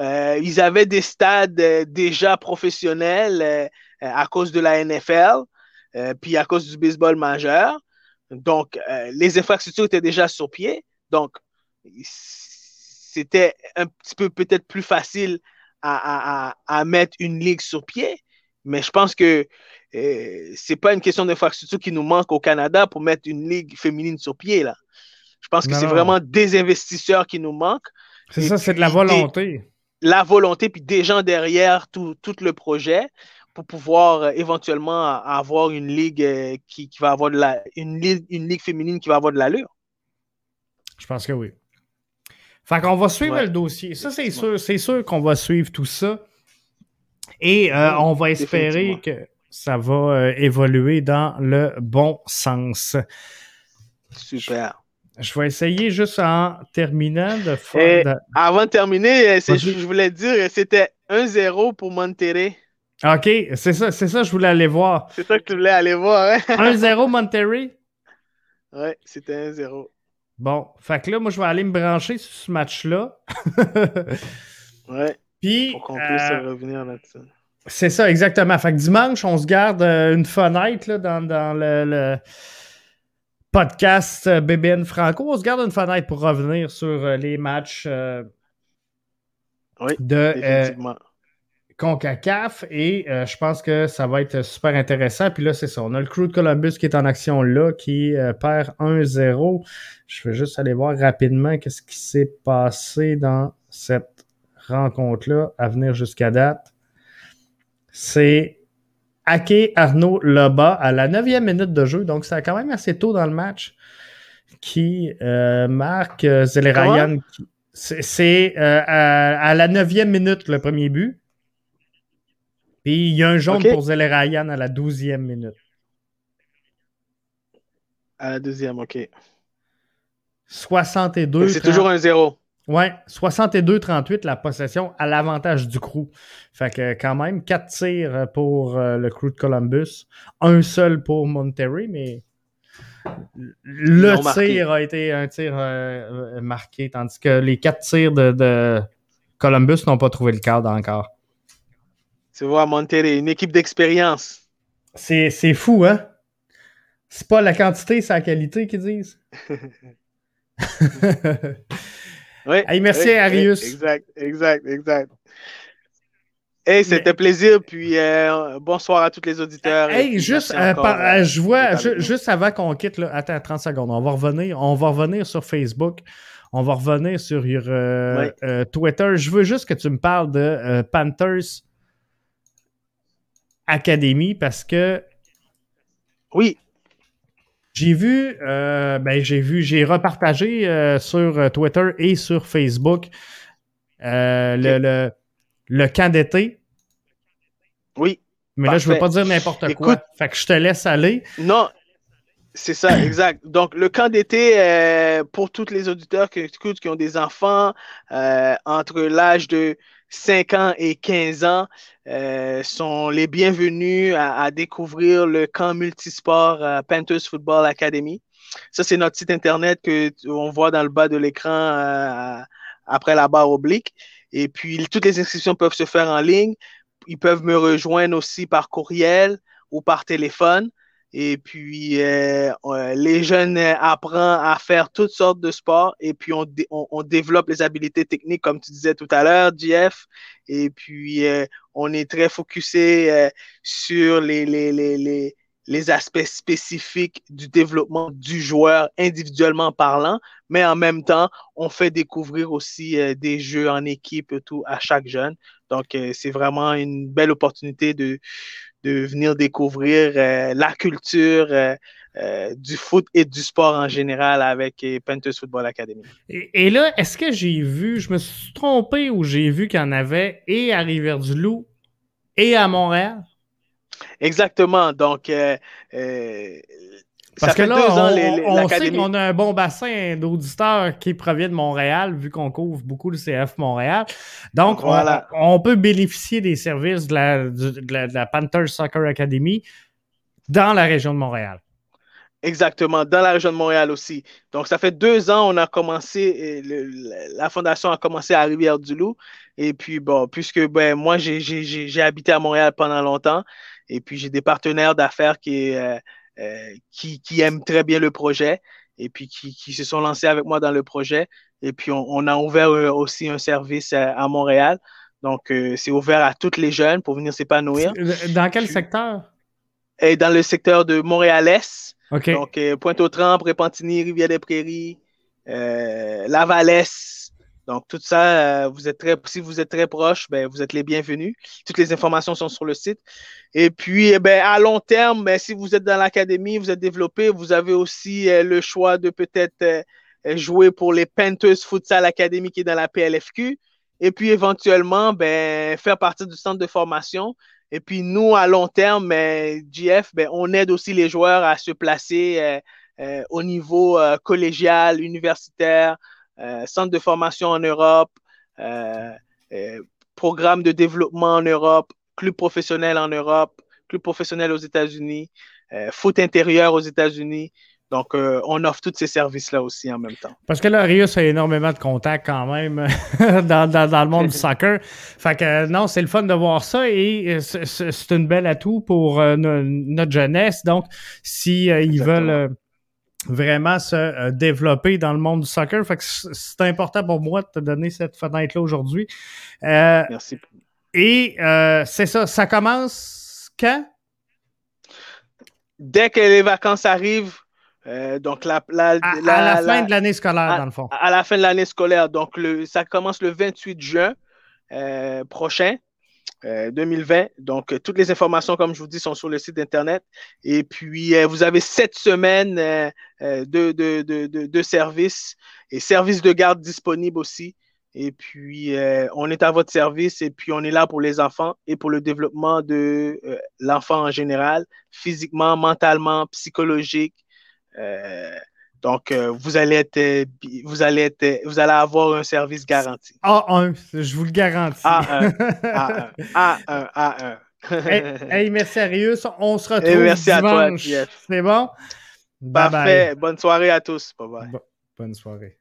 euh, ils avaient des stades euh, déjà professionnels à cause de la NFL, puis à cause du baseball majeur. Donc, les infrastructures étaient déjà sur pied. Donc, c'était un petit peu peut-être plus facile à, mettre une ligue sur pied. Mais je pense que ce n'est pas une question d'infrastructure qui nous manque au Canada pour mettre une ligue féminine sur pied. Là. Je pense que c'est vraiment des investisseurs qui nous manquent.
C'est ça, c'est de la volonté
la volonté, puis des gens derrière tout, le projet pour pouvoir euh, éventuellement avoir une ligue euh, qui, va avoir de la une ligue, une ligue féminine qui va avoir de l'allure.
Je pense que oui. Fait qu'on va suivre le dossier. Ça, c'est sûr, c'est sûr qu'on va suivre tout ça. Et euh, on va espérer que ça va évoluer dans le bon sens.
Super.
Je vais essayer juste en terminant de faire.
Avant de terminer, je, je voulais dire c'était 1-0 pour Monterrey.
OK, c'est ça, c'est ça, je voulais aller voir.
C'est ça que tu voulais aller voir,
1-0 hein? Monterrey?
Ouais, c'était 1-0.
Bon, fait que là, moi, je vais aller me brancher sur ce match-là. <laughs>
ouais.
Puis.
Pour qu'on puisse revenir là-dessus.
C'est ça, exactement. Fait que dimanche, on se garde une fenêtre là, dans, dans le, podcast BBN Franco. On se garde une fenêtre pour revenir sur les matchs
oui,
de CONCACAF et euh, je pense que ça va être super intéressant. Puis là, c'est ça. On a le crew de Columbus qui est en action là, qui euh, perd 1-0. Je vais juste aller voir rapidement qu'est-ce qui s'est passé dans cette rencontre-là à venir jusqu'à date. C'est Ake Arnaud Loba à la neuvième minute de jeu, donc c'est quand même assez tôt dans le match, qui euh, marque Zelerayan. C'est à, la neuvième minute le premier but. Puis il y a un jaune pour Zelerayan à la douzième minute.
À la deuxième, OK.
62.
C'est toujours un zéro.
Ouais, 62-38 la possession à l'avantage du crew. Fait que quand même, quatre tirs pour euh, le crew de Columbus. Un seul pour Monterrey, mais le tir a été un tir euh, marqué, tandis que les quatre tirs de Columbus n'ont pas trouvé le cadre encore.
Tu vois, Monterrey, une équipe d'expérience.
C'est, fou, hein? C'est pas la quantité, c'est la qualité qu'ils disent. <laughs>
oui.
merci, Arius.
exact, exact, exact. Hey, c'était plaisir, puis euh, bonsoir à tous les auditeurs.
Hey, juste, euh, euh, je vois, juste avant qu'on quitte, là, attends 30 secondes, on va revenir, on va revenir sur Facebook, on va revenir sur Twitter. Je veux juste que tu me parles de Panthers Academy parce que.
Oui.
J'ai vu, euh, ben j'ai vu, j'ai repartagé euh, sur euh, Twitter et sur Facebook le, le, le, camp d'été.
Oui.
Mais là, je ne veux pas dire n'importe quoi. Fait que je te laisse aller.
Non, c'est ça, <clears throat> exact. Donc, le camp d'été, pour tous les auditeurs qui écoutent, qui ont des enfants entre l'âge de 5 ans et 15 ans euh, sont les bienvenus à, découvrir le camp multisport euh, Panthers Football Academy. Ça, c'est notre site internet que on voit dans le bas de l'écran euh, après la barre oblique. Et puis, toutes les inscriptions peuvent se faire en ligne. Ils peuvent me rejoindre aussi par courriel ou par téléphone. Et puis, euh, les jeunes apprennent à faire toutes sortes de sports et puis on, développe les habiletés techniques, comme tu disais tout à l'heure, Jeff. Et puis, euh, on est très focusé euh, sur les, les, les, les, aspects spécifiques du développement du joueur individuellement parlant, mais en même temps, on fait découvrir aussi des jeux en équipe tout à chaque jeune. Donc, c'est vraiment une belle opportunité de, de venir découvrir euh, la culture euh, euh, du foot et du sport en général avec Panthers Football Academy.
Et, là, est-ce que j'ai vu, je me suis trompé ou j'ai vu qu'il y en avait et à Rivière-du-Loup et à Montréal?
Exactement. Donc,
parce que là, on, sait qu'on a un bon bassin d'auditeurs qui provient de Montréal, vu qu'on couvre beaucoup le CF Montréal. Donc, on, peut bénéficier des services de la, de, la, Panthers Soccer Academy dans la région de Montréal.
Exactement, dans la région de Montréal aussi. Donc, ça fait deux ans, on a commencé, la fondation a commencé à Rivière-du-Loup. Et puis, bon, puisque ben, moi, j'ai habité à Montréal pendant longtemps, et puis j'ai des partenaires d'affaires qui, euh, euh, qui, aiment très bien le projet et puis qui, se sont lancés avec moi dans le projet. Et puis, on, a ouvert euh, aussi un service à, Montréal. Donc, euh, c'est ouvert à toutes les jeunes pour venir s'épanouir.
Dans quel secteur?
Et dans le secteur de Montréal-Est. Donc, Pointe-aux-Trembles, Repentigny, Rivière-des-Prairies, Lavalès, donc, tout ça, euh, vous êtes très, si vous êtes très proche, ben, vous êtes les bienvenus. Toutes les informations sont sur le site. Et puis, eh ben, à long terme, ben, si vous êtes dans l'académie, vous êtes développé, vous avez aussi euh, le choix de peut-être euh, jouer pour les Panthers Futsal Academy qui est dans la PLFQ. Et puis, éventuellement, ben, faire partie du centre de formation. Et puis, nous, à long terme, ben, GF, ben, on aide aussi les joueurs à se placer au niveau collégial, universitaire, euh, centre de formation en Europe, euh, euh, programme de développement en Europe, club professionnel en Europe, club professionnel aux États-Unis, foot intérieur aux États-Unis. Donc, on offre tous ces services-là aussi en même temps.
Parce que là, Rius a énormément de contacts quand même <laughs> dans, le monde du <laughs> soccer. Fait que non, c'est le fun de voir ça et c'est une belle atout pour notre jeunesse. Donc, si ils veulent vraiment se développer dans le monde du soccer. Fait que c'est important pour moi de te donner cette fenêtre-là aujourd'hui.
Merci.
Et c'est ça, ça commence quand?
dès que les vacances arrivent, euh, donc la,
à, la, fin de l'année scolaire, dans le fond.
À, la fin de l'année scolaire. Donc, le, ça commence le 28 juin euh, prochain. 2020. Euh, donc, toutes les informations, comme je vous dis, sont sur le site Internet. Et puis, vous avez sept semaines de, de, de, de, services et services de garde disponibles aussi. Et puis, euh, on est à votre service et puis on est là pour les enfants et pour le développement de euh, l'enfant en général, physiquement, mentalement, psychologique. Euh, donc, vous allez être, vous allez être, vous allez avoir un service garanti.
A1, je vous le garantis.
A1, A1, A1, A1.
hey, merci Arius. On se retrouve merci dimanche. C'est bon?
Parfait. Bonne soirée à tous. Bye bye.
bonne soirée.